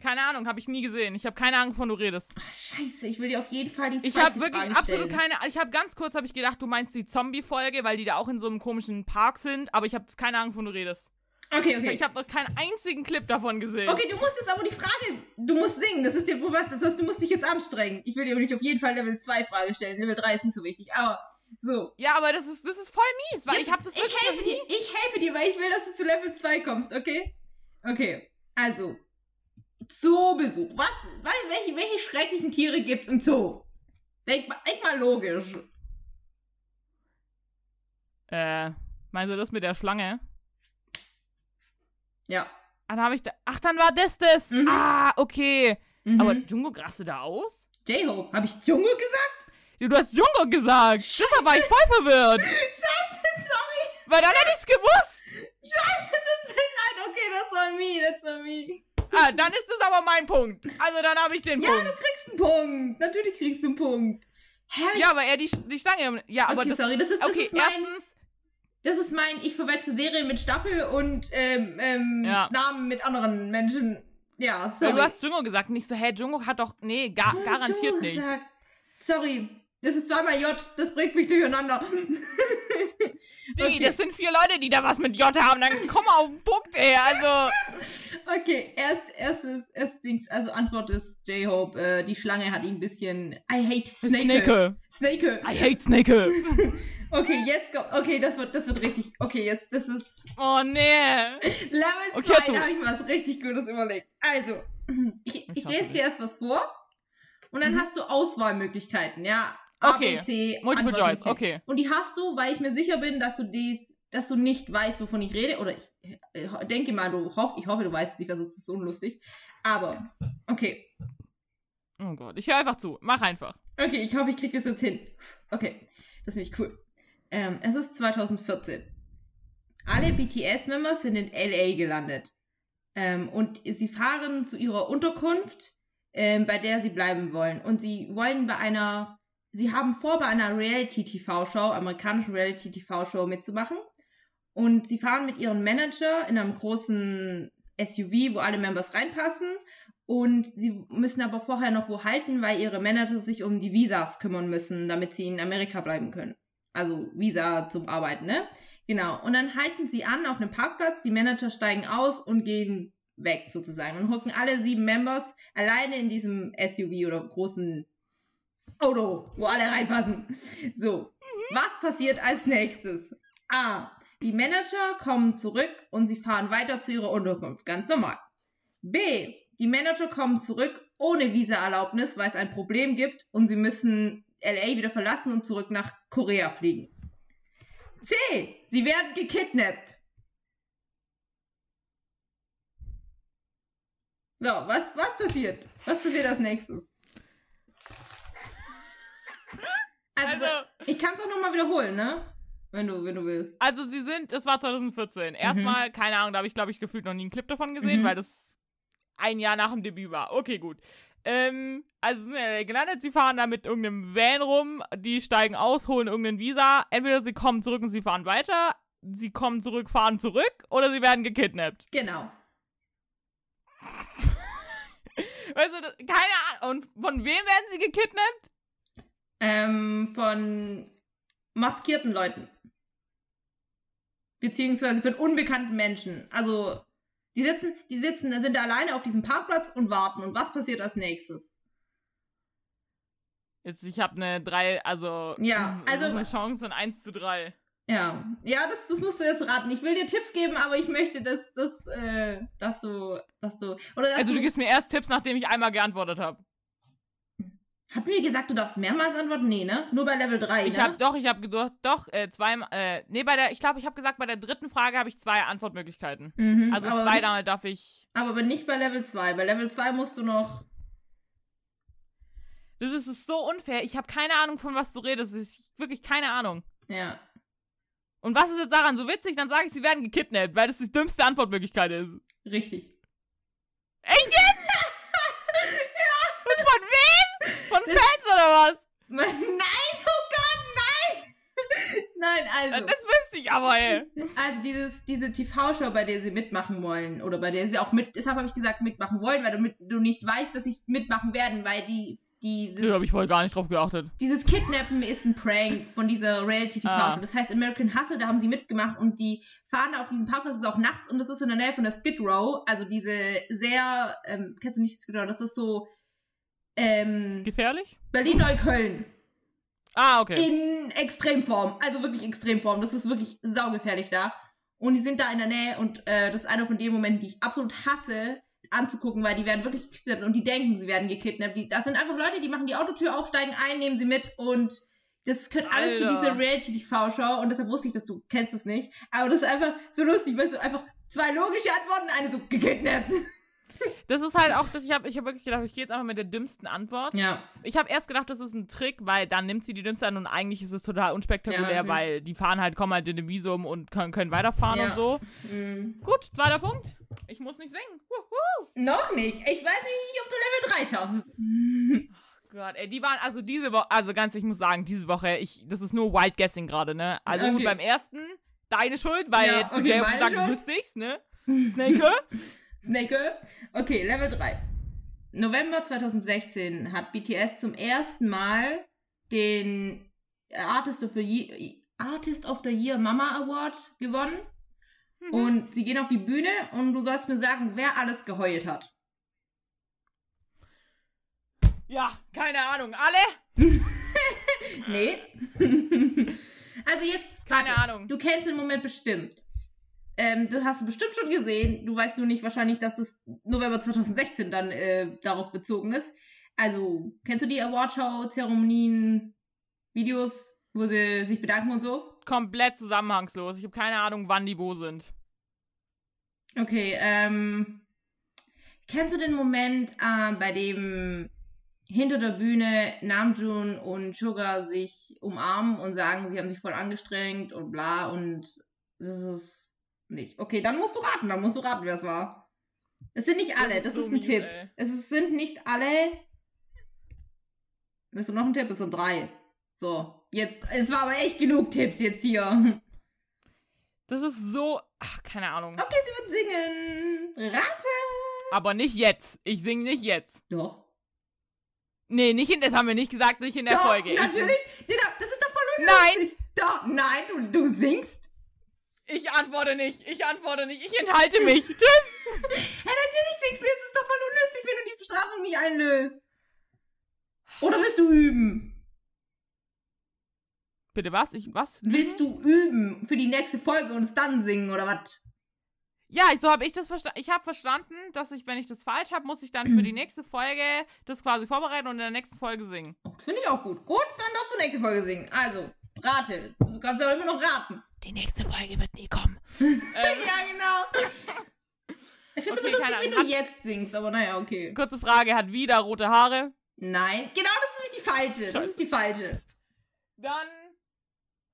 Keine Ahnung, habe ich nie gesehen. Ich habe keine Ahnung, wovon du redest. Ach, scheiße, ich will dir auf jeden Fall die Ich habe wirklich Frage absolut stellen. keine. Ich habe ganz kurz habe ich gedacht, du meinst die Zombie-Folge, weil die da auch in so einem komischen Park sind. Aber ich habe keine Ahnung, wovon du redest. Okay, okay. Ich habe noch keinen einzigen Clip davon gesehen. Okay, du musst jetzt aber die Frage, du musst singen, das ist dir bewusst, das heißt, du musst dich jetzt anstrengen. Ich will dir nicht auf jeden Fall Level 2 Frage stellen, Level 3 ist nicht so wichtig, aber so. Ja, aber das ist, das ist voll mies, weil Jetzt- ich habe das ich helfe dir, ich helfe dir, weil ich will, dass du zu Level 2 kommst, okay? Okay, also, Zoobesuch. Was, was welche, welche schrecklichen Tiere gibt's im Zoo? Denk mal, denk mal logisch. Äh, meinst du das mit der Schlange? Ja. Ah, Dann habe ich da. Ach, dann war das das. Mhm. Ah, okay. Mhm. Aber Jungkook raste da aus? J-Hope, habe ich Jungo gesagt? Du, du hast Jungkook gesagt. Deshalb war ich voll verwirrt. Scheiße, sorry. Weil dann hätte ich's gewusst. Scheiße, tut mir leid. Okay, das war me, das war me. Ah, dann ist das aber mein Punkt. Also dann habe ich den Ja, du Punkt. kriegst einen Punkt. Natürlich kriegst du einen Punkt. Hä? aber Ja, aber er die, die Stange. Ja, aber okay, das. sorry, das ist, das Okay, ist mein, erstens. das ist mein, ich verwechsel Serien mit Staffel und ähm, ähm, Ja. Namen mit anderen Menschen. Ja, sorry. du hast Jungkook gesagt. Nicht so, hä, Jungkook hat doch. Nee, ga, Hab ich garantiert Jungo nicht. gesagt. Sorry. Das ist zweimal J, das bringt mich durcheinander. Digi, okay. das sind vier Leute, die da was mit J haben. Dann komm auf den Punkt, ey. Also. Okay, erst, erstes, erstes Dings, also Antwort ist J-Hope, äh, die Schlange hat ihn ein bisschen. I hate Snake. Snake. Snake. I hate Snake. okay, jetzt kommt. Okay, das wird, das wird richtig. Okay, jetzt, das ist. Oh nee. Level 2, okay, da habe ich mir was richtig Gutes überlegt. Also, ich, ich, ich lese dir erst was vor. Und dann mhm. hast du Auswahlmöglichkeiten, ja. Okay. A, B, C, Multiple Choice, okay. Und die hast du, weil ich mir sicher bin, dass du die, dass du nicht weißt, wovon ich rede. Oder ich, ich denke mal, du hoff, ich hoffe, du weißt es nicht, weil sonst ist es unlustig. Aber, okay. Oh Gott, ich höre einfach zu. Mach einfach. Okay, ich hoffe, ich kriege das jetzt hin. Okay, das ist nämlich cool. Ähm, es ist 2014. Alle BTS-Members sind in LA gelandet. Ähm, und sie fahren zu ihrer Unterkunft, ähm, bei der sie bleiben wollen. Und sie wollen bei einer sie haben vor, bei einer Reality-TV-Show, amerikanischen Reality-TV-Show mitzumachen. Und sie fahren mit ihrem Manager in einem großen SUV, wo alle Members reinpassen. Und sie müssen aber vorher noch wo halten, weil ihre Manager sich um die Visas kümmern müssen, damit sie in Amerika bleiben können. Also Visa zum Arbeiten, ne? Genau. Und dann halten sie an auf einem Parkplatz, die Manager steigen aus und gehen weg sozusagen und hocken alle sieben Members alleine in diesem SUV oder großen Auto, wo alle reinpassen. So, was passiert als nächstes? A. Die Manager kommen zurück und sie fahren weiter zu ihrer Unterkunft. Ganz normal. B. Die Manager kommen zurück ohne Visaerlaubnis, weil es ein Problem gibt und sie müssen LA wieder verlassen und zurück nach Korea fliegen. C. Sie werden gekidnappt. So, was, was passiert? Was passiert als nächstes? Also, also ich kann es auch nochmal wiederholen, ne? Wenn du, wenn du willst. Also sie sind, das war 2014. Erstmal, mhm. keine Ahnung, da habe ich, glaube ich, gefühlt noch nie einen Clip davon gesehen, mhm. weil das ein Jahr nach dem Debüt war. Okay, gut. Ähm, also sind ja gelandet, sie fahren da mit irgendeinem Van rum, die steigen aus, holen irgendein Visa. Entweder sie kommen zurück und sie fahren weiter, sie kommen zurück, fahren zurück, oder sie werden gekidnappt. Genau. weißt du, das, keine Ahnung. Und von wem werden sie gekidnappt? Ähm, von maskierten Leuten. Beziehungsweise von unbekannten Menschen. Also, die sitzen, die sitzen, sind da alleine auf diesem Parkplatz und warten. Und was passiert als nächstes? Jetzt, ich habe eine 3, also, ja, also eine Chance von 1 zu 3. Ja, ja, das, das musst du jetzt raten. Ich will dir Tipps geben, aber ich möchte, dass, dass, äh, dass du, dass du, oder dass Also du, du gibst mir erst Tipps, nachdem ich einmal geantwortet habe. Hat mir gesagt, du darfst mehrmals antworten? Nee, ne? Nur bei Level 3, ich ne? Hab, doch, ich habe doch, doch, äh, zwei, äh, nee, bei der, ich glaube, ich habe gesagt, bei der dritten Frage habe ich zwei Antwortmöglichkeiten. Mhm, also zwei, dann darf ich. Aber nicht bei Level 2. Bei Level 2 musst du noch. Das ist, ist so unfair. Ich habe keine Ahnung, von was du redest. Das ist wirklich keine Ahnung. Ja. Und was ist jetzt daran so witzig? Dann sage ich, sie werden gekidnappt, weil das die dümmste Antwortmöglichkeit ist. Richtig. Echt jetzt? ja. Und von wem? Von das Fans oder was? Nein, oh Gott, nein! Nein, also. Das wüsste ich aber, ey. Also dieses, diese TV-Show, bei der sie mitmachen wollen, oder bei der sie auch mit, deshalb habe ich gesagt, mitmachen wollen, weil du, mit, du nicht weißt, dass sie mitmachen werden, weil die dieses, Nö, habe ich voll gar nicht drauf geachtet. Dieses Kidnappen ist ein Prank von dieser Reality-TV-Show. Ah. Das heißt American Hustle, da haben sie mitgemacht und die fahren da auf diesem Parkplatz, das ist auch nachts und das ist in der Nähe von der Skid Row, also diese sehr, ähm, kennst du nicht Skid Row, das ist so, ähm, Gefährlich? Berlin-Neukölln. Ah, okay. In Extremform, also wirklich Extremform, das ist wirklich saugefährlich da. Und die sind da in der Nähe und äh, das ist einer von den Momenten, die ich absolut hasse, anzugucken, weil die werden wirklich gekidnappt und die denken, sie werden gekidnappt. Die, das sind einfach Leute, die machen die Autotür aufsteigen ein, nehmen sie mit und das gehört alles Alter. zu dieser Reality-TV-Show und deshalb wusste ich, dass du kennst es nicht. Aber das ist einfach so lustig, weil du einfach zwei logische Antworten, eine so gekidnappt. Das ist halt auch, dass ich habe ich hab wirklich gedacht, ich gehe jetzt einfach mit der dümmsten Antwort. Ja. Ich habe erst gedacht, das ist ein Trick, weil dann nimmt sie die dümmste an und eigentlich ist es total unspektakulär, ja, weil die fahren halt, kommen halt in dem Visum und können, können weiterfahren ja. und so. Mhm. Gut, zweiter Punkt. Ich muss nicht singen. Wuhu. Noch nicht. Ich weiß nicht, ob du Level 3 schaffst. Oh Gott, ey, die waren, also diese Woche, also ganz, ich muss sagen, diese Woche, ich, das ist nur Wild Guessing gerade, ne? Also okay. beim ersten, deine Schuld, weil ja, jetzt okay, Jay sagt, wüsste ich's, ne? Snake. Snake. Okay, Level 3. November 2016 hat BTS zum ersten Mal den Artist of the Year, Artist of the Year Mama Award gewonnen. Mhm. Und sie gehen auf die Bühne und du sollst mir sagen, wer alles geheult hat. Ja, keine Ahnung. Alle? Nee. also jetzt, Keine warte, Ahnung. du kennst den Moment bestimmt. Ähm, das hast du bestimmt schon gesehen. Du weißt nur nicht wahrscheinlich, dass es November 2016 dann äh, darauf bezogen ist. Also, kennst du die Awardshow, Zeremonien, Videos, wo sie sich bedanken und so? Komplett zusammenhangslos. Ich habe keine Ahnung, wann die wo sind. Okay, ähm. Kennst du den Moment, äh, bei dem hinter der Bühne Namjoon und Sugar sich umarmen und sagen, sie haben sich voll angestrengt und bla und das ist nicht. Okay, dann musst du raten, dann musst du raten, wer es war. Es sind nicht alle, das, so ist ein mies, Tipp. ey. Es ist- sind nicht alle. Willst du noch einen Tipp? Es sind drei. So, jetzt, es war aber echt genug Tipps jetzt hier. Das ist so. Ach, keine Ahnung. Okay, sie wird singen. Rate! Aber nicht jetzt. Ich singe nicht jetzt. Doch. Nee, nicht in, das haben wir nicht gesagt, nicht in der Doch, Folge. Ich- natürlich. Das ist doch voll Nein! unlustig. Doch, nein, du, du singst. Ich antworte nicht. Ich antworte nicht. Ich enthalte mich. Tschüss. Ja, natürlich singst du. Es ist doch voll unlustig, wenn du die Bestrafung nicht einlöst. Oder willst du üben? Bitte was? Ich, was? Willst du üben für die nächste Folge und es dann singen oder was? Ja, so habe ich das verstanden. Ich habe verstanden, dass ich, wenn ich das falsch habe, muss ich dann für die nächste Folge das quasi vorbereiten und in der nächsten Folge singen. Finde ich auch gut. Gut, dann darfst du nächste Folge singen. Also, rate. Du kannst ja immer noch raten. Die nächste Folge wird nie kommen. ähm, ja, genau. Ich finde es Okay, immer lustig, wenn du jetzt singst, aber naja, okay. kurze Frage, hat wieder rote Haare? Nein, genau, das ist nämlich die falsche. Das Scheiße. ist die falsche. Dann.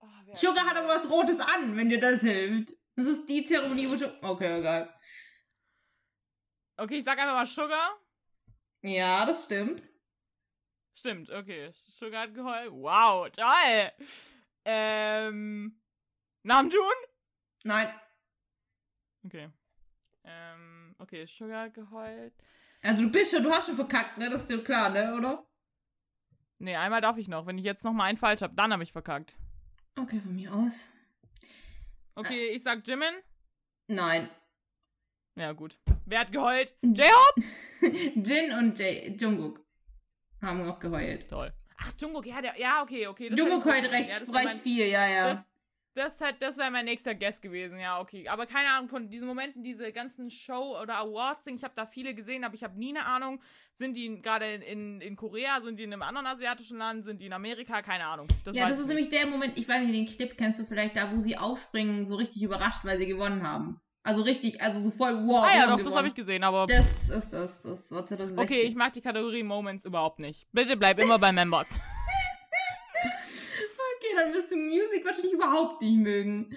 Oh, Sugar hat aber was Rotes an, wenn dir das hilft. Das ist die Zeremonie, wo Sugar... Okay, egal. Okay, ich sag einfach mal Sugar. Ja, das stimmt. Stimmt, okay. Sugar hat geheult. Wow, toll. Ähm. Namjoon? Nein. Okay. Ähm, okay, Sugar geheult. Also du bist schon, du hast schon verkackt, ne? Das ist dir klar, ne, oder? Nee, einmal darf ich noch. Wenn ich jetzt noch mal einen falsch habe, dann habe ich verkackt. Okay, von mir aus. Okay, ich sag Jimin. Nein. Ja, gut. Wer hat geheult? J-Hope? Jin und Jay, Jungkook haben auch geheult. Toll. Ach, Jungkook, ja, der, ja, okay, okay. Jungkook heult recht, Ja, recht mein- viel, ja, ja. Das, das, hat- das wäre mein nächster Guest gewesen, ja, okay. Aber keine Ahnung, von diesen Momenten, diese ganzen Show- oder Awards-Ding, ich habe da viele gesehen, aber ich habe nie eine Ahnung, sind die gerade in, in, in Korea, sind die in einem anderen asiatischen Land, sind die in Amerika, keine Ahnung. Das ja, das ist nicht. nämlich der Moment, ich weiß nicht, den Clip kennst du vielleicht da, wo sie aufspringen, so richtig überrascht, weil sie gewonnen haben. Also richtig, also so voll wow. Ah ja, doch, das gewonnen. habe ich gesehen, aber. Das ist das, das war 2016. Okay, ich mag die Kategorie Moments überhaupt nicht. Bitte bleib immer bei Members. Dann wirst du Musik wahrscheinlich überhaupt nicht mögen.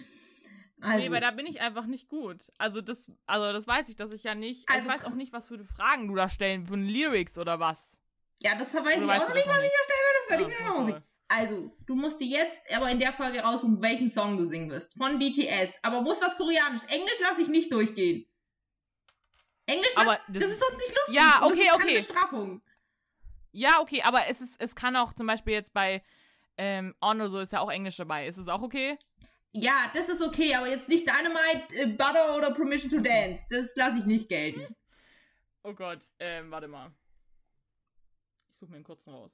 Also, Nee, weil da bin ich einfach nicht gut. Also das, also das weiß ich, dass ich ja nicht. Also ich weiß auch nicht, was für Fragen du da stellen, von Lyrics oder was. ja, das weiß Oder ich auch noch nicht, was ich erstellen will, das werde Ja, ich mir noch aussehen. Also, du musst dir jetzt aber in der Folge raussuchen, welchen Song du singen wirst. Von BTS. Aber muss was Koreanisch. Englisch lasse ich nicht durchgehen. Englisch Aber das, das- ist sonst nicht lustig. Ja, okay, das ist keine okay. Bestrafung. Ja, okay, aber es ist, es kann auch zum Beispiel jetzt bei ähm, On oder so ist ja auch Englisch dabei. Ist es auch okay? Ja, das ist okay, aber jetzt nicht Dynamite, äh, Butter oder Permission to Dance. Das lasse ich nicht gelten. Oh Gott, ähm, warte mal. Ich suche mir einen kurzen raus.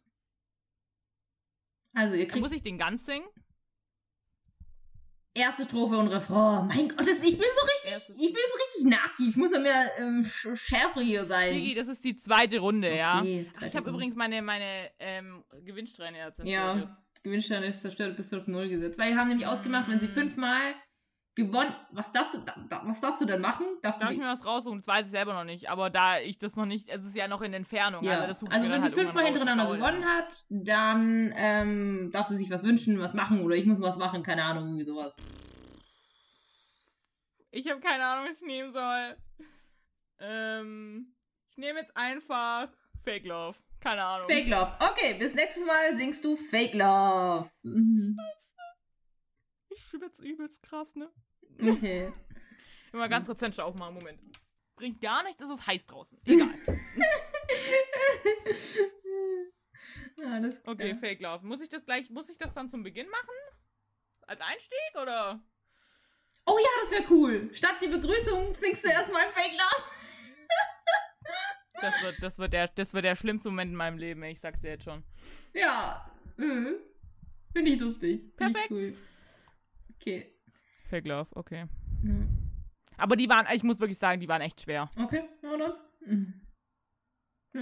Also, ihr kriegt Muss ich den ganz singen? erste Strophe und Refrain. Mein Gott, das, ich bin so richtig, Erste ich bin so richtig nachgiebig. Ich muss ja mehr ähm, sch- schärfer hier sein. Digi, das ist die zweite Runde, ja. Okay, Ach, zweite ich habe übrigens meine, meine ähm, Gewinnsträhne ja zerstört. Ja, jetzt. Das Gewinnstand ist zerstört bis auf Null gesetzt. Weil wir haben nämlich ausgemacht, wenn sie Mm. fünfmal gewonnen, was darfst du, da, da, was darfst du denn machen? Darfst Darf du ich mir was raussuchen? Das weiß ich selber noch nicht. Aber da ich das noch nicht, es ist ja noch in Entfernung. ja. Also, also wenn dann sie halt fünfmal raus. hintereinander gewonnen hat, dann ähm, darf sie sich was wünschen, was machen oder ich muss was machen, keine Ahnung, irgendwie sowas. Ich habe keine Ahnung, was ich nehmen soll. Ähm, ich nehme jetzt einfach Fake Love. Keine Ahnung. Fake Love. Okay, bis nächstes Mal singst du Fake Love. Mhm. Ich schwitze übelst krass, ne? Okay. Immer ganz kurz Fenster aufmachen, Moment. Bringt gar nichts, es ist heiß draußen. Egal. Alles klar. Okay, Ja. Fake Love. Muss ich das gleich, muss ich das dann zum Beginn machen? Als Einstieg oder? Oh ja, das wäre cool. Statt die Begrüßung singst du erstmal Fake Love. Das wird, das wird der, das wird der schlimmste Moment in meinem Leben, ich sag's dir jetzt schon. Ja. Äh. Finde ich lustig. Find Perfekt. Ich cool. Okay. Fake Love, okay. Ja. Aber die waren, ich muss wirklich sagen, die waren echt schwer. Okay, ja dann. Mhm.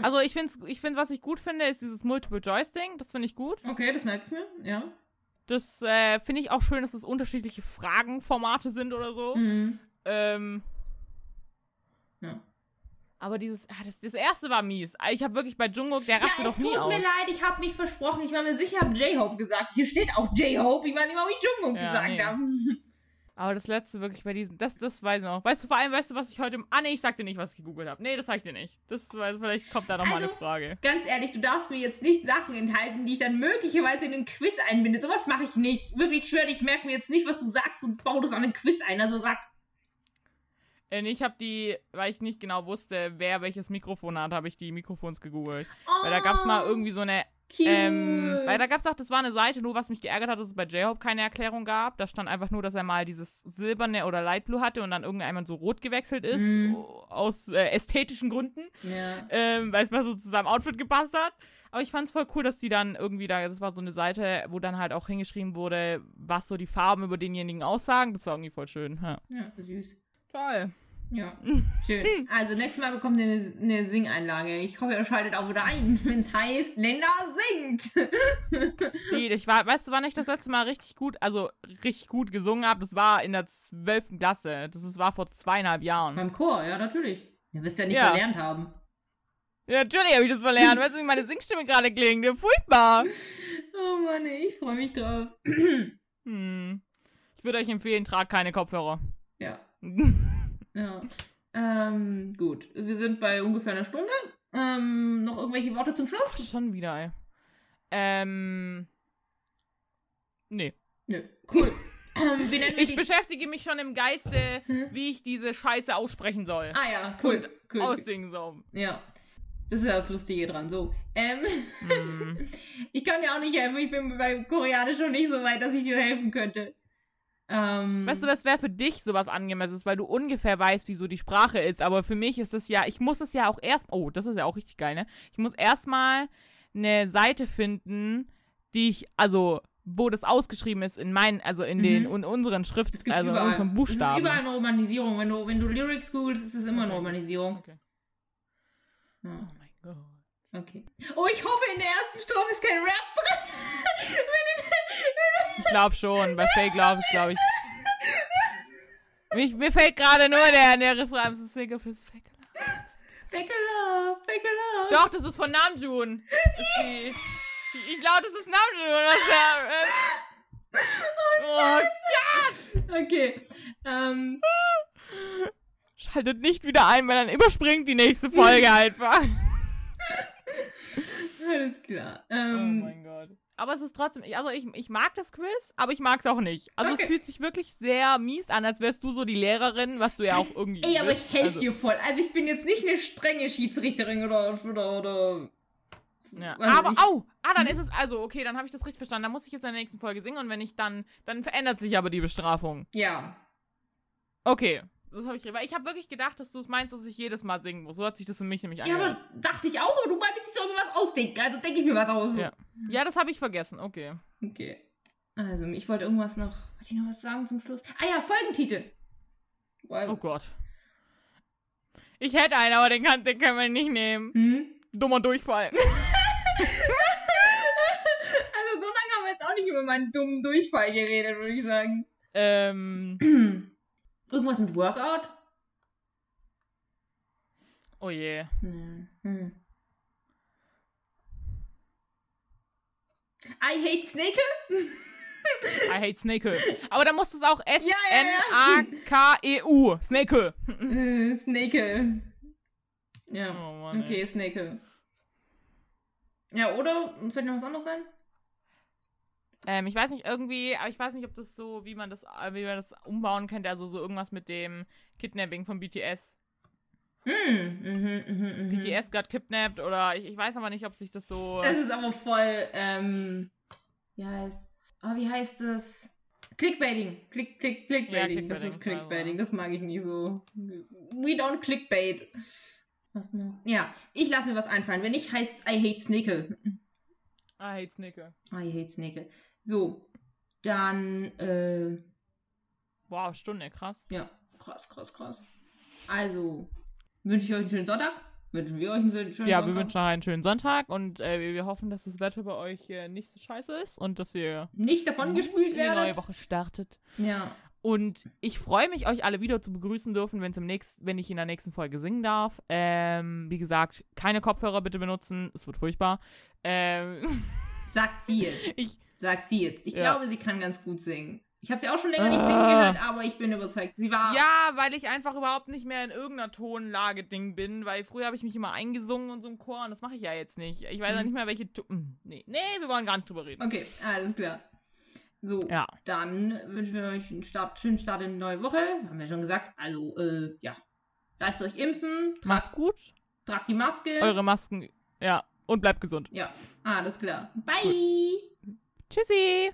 Also ich finde, ich find, was ich gut finde, ist dieses Multiple-Choice-Ding. Das finde ich gut. Okay, das merke ich mir. Ja. Das äh, finde ich auch schön, dass es unterschiedliche Fragenformate sind oder so. Mhm. Ähm, Ja. Aber dieses, ah, das, das erste war mies. Ich habe wirklich bei Jungkook, der rastet ja, doch es nie tut aus. mir leid, ich habe mich versprochen. Ich war mir sicher, ich habe J-Hope gesagt. Hier steht auch J-Hope. Ich weiß nicht, warum ich Jungkook Ja, gesagt nee. habe. Aber das letzte wirklich bei diesen, das, das weiß ich noch. Weißt du, vor allem, weißt du, was ich heute, ah nee, ich sag dir nicht, was ich gegoogelt habe. Nee, das sag ich dir nicht. Das, vielleicht kommt da noch mal eine Also, Frage. Ganz ehrlich, du darfst mir jetzt nicht Sachen enthalten, die ich dann möglicherweise in den Quiz einbinde. Sowas mache ich nicht. Wirklich, ich schwöre, ich merke mir jetzt nicht, was du sagst und baue das an den Quiz ein. Also sag. Ich habe die, weil ich nicht genau wusste, wer welches Mikrofon hat, habe ich die Mikrofons gegoogelt. Oh, Weil da gab's mal irgendwie so eine Cute. Ähm, weil da gab's auch, das war eine Seite, nur was mich geärgert hat, dass es bei J-Hope keine Erklärung gab. Da stand einfach nur, dass er mal dieses silberne oder Light Blue hatte und dann irgendeinmal so rot gewechselt ist, Mhm. aus äh, ästhetischen Gründen, ja. ähm, weil es mal so zu seinem Outfit gepasst hat. Aber ich fand's voll cool, dass die dann irgendwie da, das war so eine Seite, wo dann halt auch hingeschrieben wurde, was so die Farben über denjenigen aussagen. Das war irgendwie voll schön. Ja. ja, süß. Toll. Ja, schön. Also, nächstes Mal bekommt ihr eine, eine Singeinlage. Ich hoffe, ihr schaltet auch wieder ein, wenn es heißt, Lena singt. Nee, ich war, weißt du, wann ich das letzte Mal richtig gut, also richtig gut gesungen habe? Das war in der zwölften Klasse. Das ist, war vor zweieinhalb Jahren. Beim Chor, ja, natürlich. Ihr wisst ja nicht Ja. verlernt haben. Ja, natürlich habe ich das verlernt. Weißt du, wie meine Singstimme gerade klingt? Ja, Furchtbar. Oh Mann, ich freue mich drauf. Hm. Ich würde euch empfehlen, tragt keine Kopfhörer. ja, ja. Ähm, gut. Wir sind bei ungefähr einer Stunde. Ähm, noch irgendwelche Worte zum Schluss? Schon wieder, ey. Ähm. Nee. Nö. Cool. ähm, Ich beschäftige mich schon im Geiste, Hm? wie ich diese Scheiße aussprechen soll. Ah ja, cool. Und cool. Aussingen soll. Ja. Das ist ja das Lustige dran. So. Ähm, Hm. ich kann dir auch nicht helfen. Ich bin beim Koreanisch noch nicht so weit, dass ich dir helfen könnte. Ähm, Weißt du, was wäre für dich sowas angemessenes, weil du ungefähr weißt, wie so die Sprache ist. Aber für mich ist das ja, ich muss es ja auch erst, oh, das ist ja auch richtig geil, ne? Ich muss erstmal eine Seite finden, die ich, also, wo das ausgeschrieben ist in meinen, also in den, Mhm. in unseren Schrift, es gibt also in überall. unseren Es ist Buchstaben. überall eine Romanisierung. Wenn du, wenn du Lyrics googelst, ist es immer eine Okay. Romanisierung. Okay. Ja. Oh mein Gott. Okay. Oh, ich hoffe, in der ersten Strophe ist kein Rap drin. Ich glaube schon, bei Fake Love ist, glaube ich. Mich, mir fällt gerade nur der, der Refrain, ist Single fürs Fake Love. Fake love, fake love. Doch, das ist von Namjoon. Ist ich glaube, das ist Namjoon, was der. Äh, oh, Okay. Ähm, schaltet nicht wieder ein, weil dann überspringt die nächste Folge einfach. alles klar. Oh Ähm, mein Gott. Aber es ist trotzdem, also ich, ich mag das Quiz, aber ich mag es auch nicht. Also Okay. es fühlt sich wirklich sehr mies an, als wärst du so die Lehrerin, was du ja auch irgendwie ey, aber bist. ich helfe also, dir voll. Also ich bin jetzt nicht eine strenge Schiedsrichterin oder oder oder. Ja. Aber, au! Ah, dann Hm? ist es, also, okay, dann habe ich das richtig verstanden. Dann muss ich jetzt in der nächsten Folge singen und wenn ich dann, dann verändert sich aber die Bestrafung. Ja. Okay. Das habe ich, weil ich habe wirklich gedacht, dass du es meinst, dass ich jedes Mal singen muss. So hat sich das für mich nämlich Ja, angehört. aber dachte ich auch, aber du meintest, ich soll mir was ausdenken. Also denke ich mir was aus. Ja. Ja, das habe ich vergessen. Okay. Okay. Also, ich wollte irgendwas noch. Wollte ich noch was sagen zum Schluss? Ah ja, Folgentitel. Weil, Oh Gott. Ich hätte einen, aber den, kann, den können wir nicht nehmen. Hm? Dummer Durchfall. Also, so lange haben wir jetzt auch nicht über meinen dummen Durchfall geredet, würde ich sagen. ähm. Irgendwas mit Workout? Oh je. Hm. Hm. I hate Snake? I hate Snake. Aber da musst du es auch. S-N-A-K-E-U. Snake. Äh, Snake. Ja. Oh Mann. Okay, Snake. Ja, oder? Fällt noch was anderes ein? Ähm, ich weiß nicht, irgendwie, aber ich weiß nicht, ob das so, wie man das, äh, wie man das umbauen könnte, also so irgendwas mit dem Kidnapping von BTS. Hm, mhm, mhm, mhm. BTS got kidnapped oder ich, ich weiß aber nicht, ob sich das so. Es ist aber voll, ähm, wie heißt, oh, wie heißt es? Clickbaiting. Click, click, Clickbaiting. Ja, das ist Clickbaiting, Clickbaiting. Das mag ich nie so. We don't Clickbait. Was noch? Ja, ich lasse mir was einfallen. Wenn nicht, heißt I hate Snickle. I hate Snickle. I hate Snickle. So, dann, äh, Wow, Stunde, krass. ja, krass, krass, krass. Also, wünsche ich euch einen schönen Sonntag. Wünschen wir euch einen schönen Sonntag. Ja, wir wünschen euch einen schönen Sonntag und äh, wir- wir hoffen, dass das Wetter bei euch äh, nicht so scheiße ist und dass ihr Nicht davon gespült in die neue werdet. Woche startet. Ja. Und ich freue mich, euch alle wieder zu begrüßen dürfen, wenn's im nächsten, wenn ich in der nächsten Folge singen darf. Ähm, wie gesagt, keine Kopfhörer bitte benutzen, es wird furchtbar. Ähm, Sagt sie jetzt. ich, Sagt sie jetzt. Ich Ja. glaube, sie kann ganz gut singen. Ich habe sie auch schon länger nicht Ah. singen gehört, aber ich bin überzeugt. Sie war. ja, weil ich einfach überhaupt nicht mehr in irgendeiner Tonlage-Ding bin, weil früher habe ich mich immer eingesungen und so im Chor und das mache ich ja jetzt nicht. Ich weiß ja Mhm. nicht mehr, welche. To Hm, nee, nee, wir wollen gar nicht drüber reden. Okay, alles klar. So, Ja. dann wünschen wir euch einen Start, schönen Start in die neue Woche. Haben wir schon gesagt. Also, äh, ja. Lasst euch impfen. Macht's gut, tragt die Maske. eure Masken, ja, und bleibt gesund. Ja, alles klar. Bye. Tschüssi!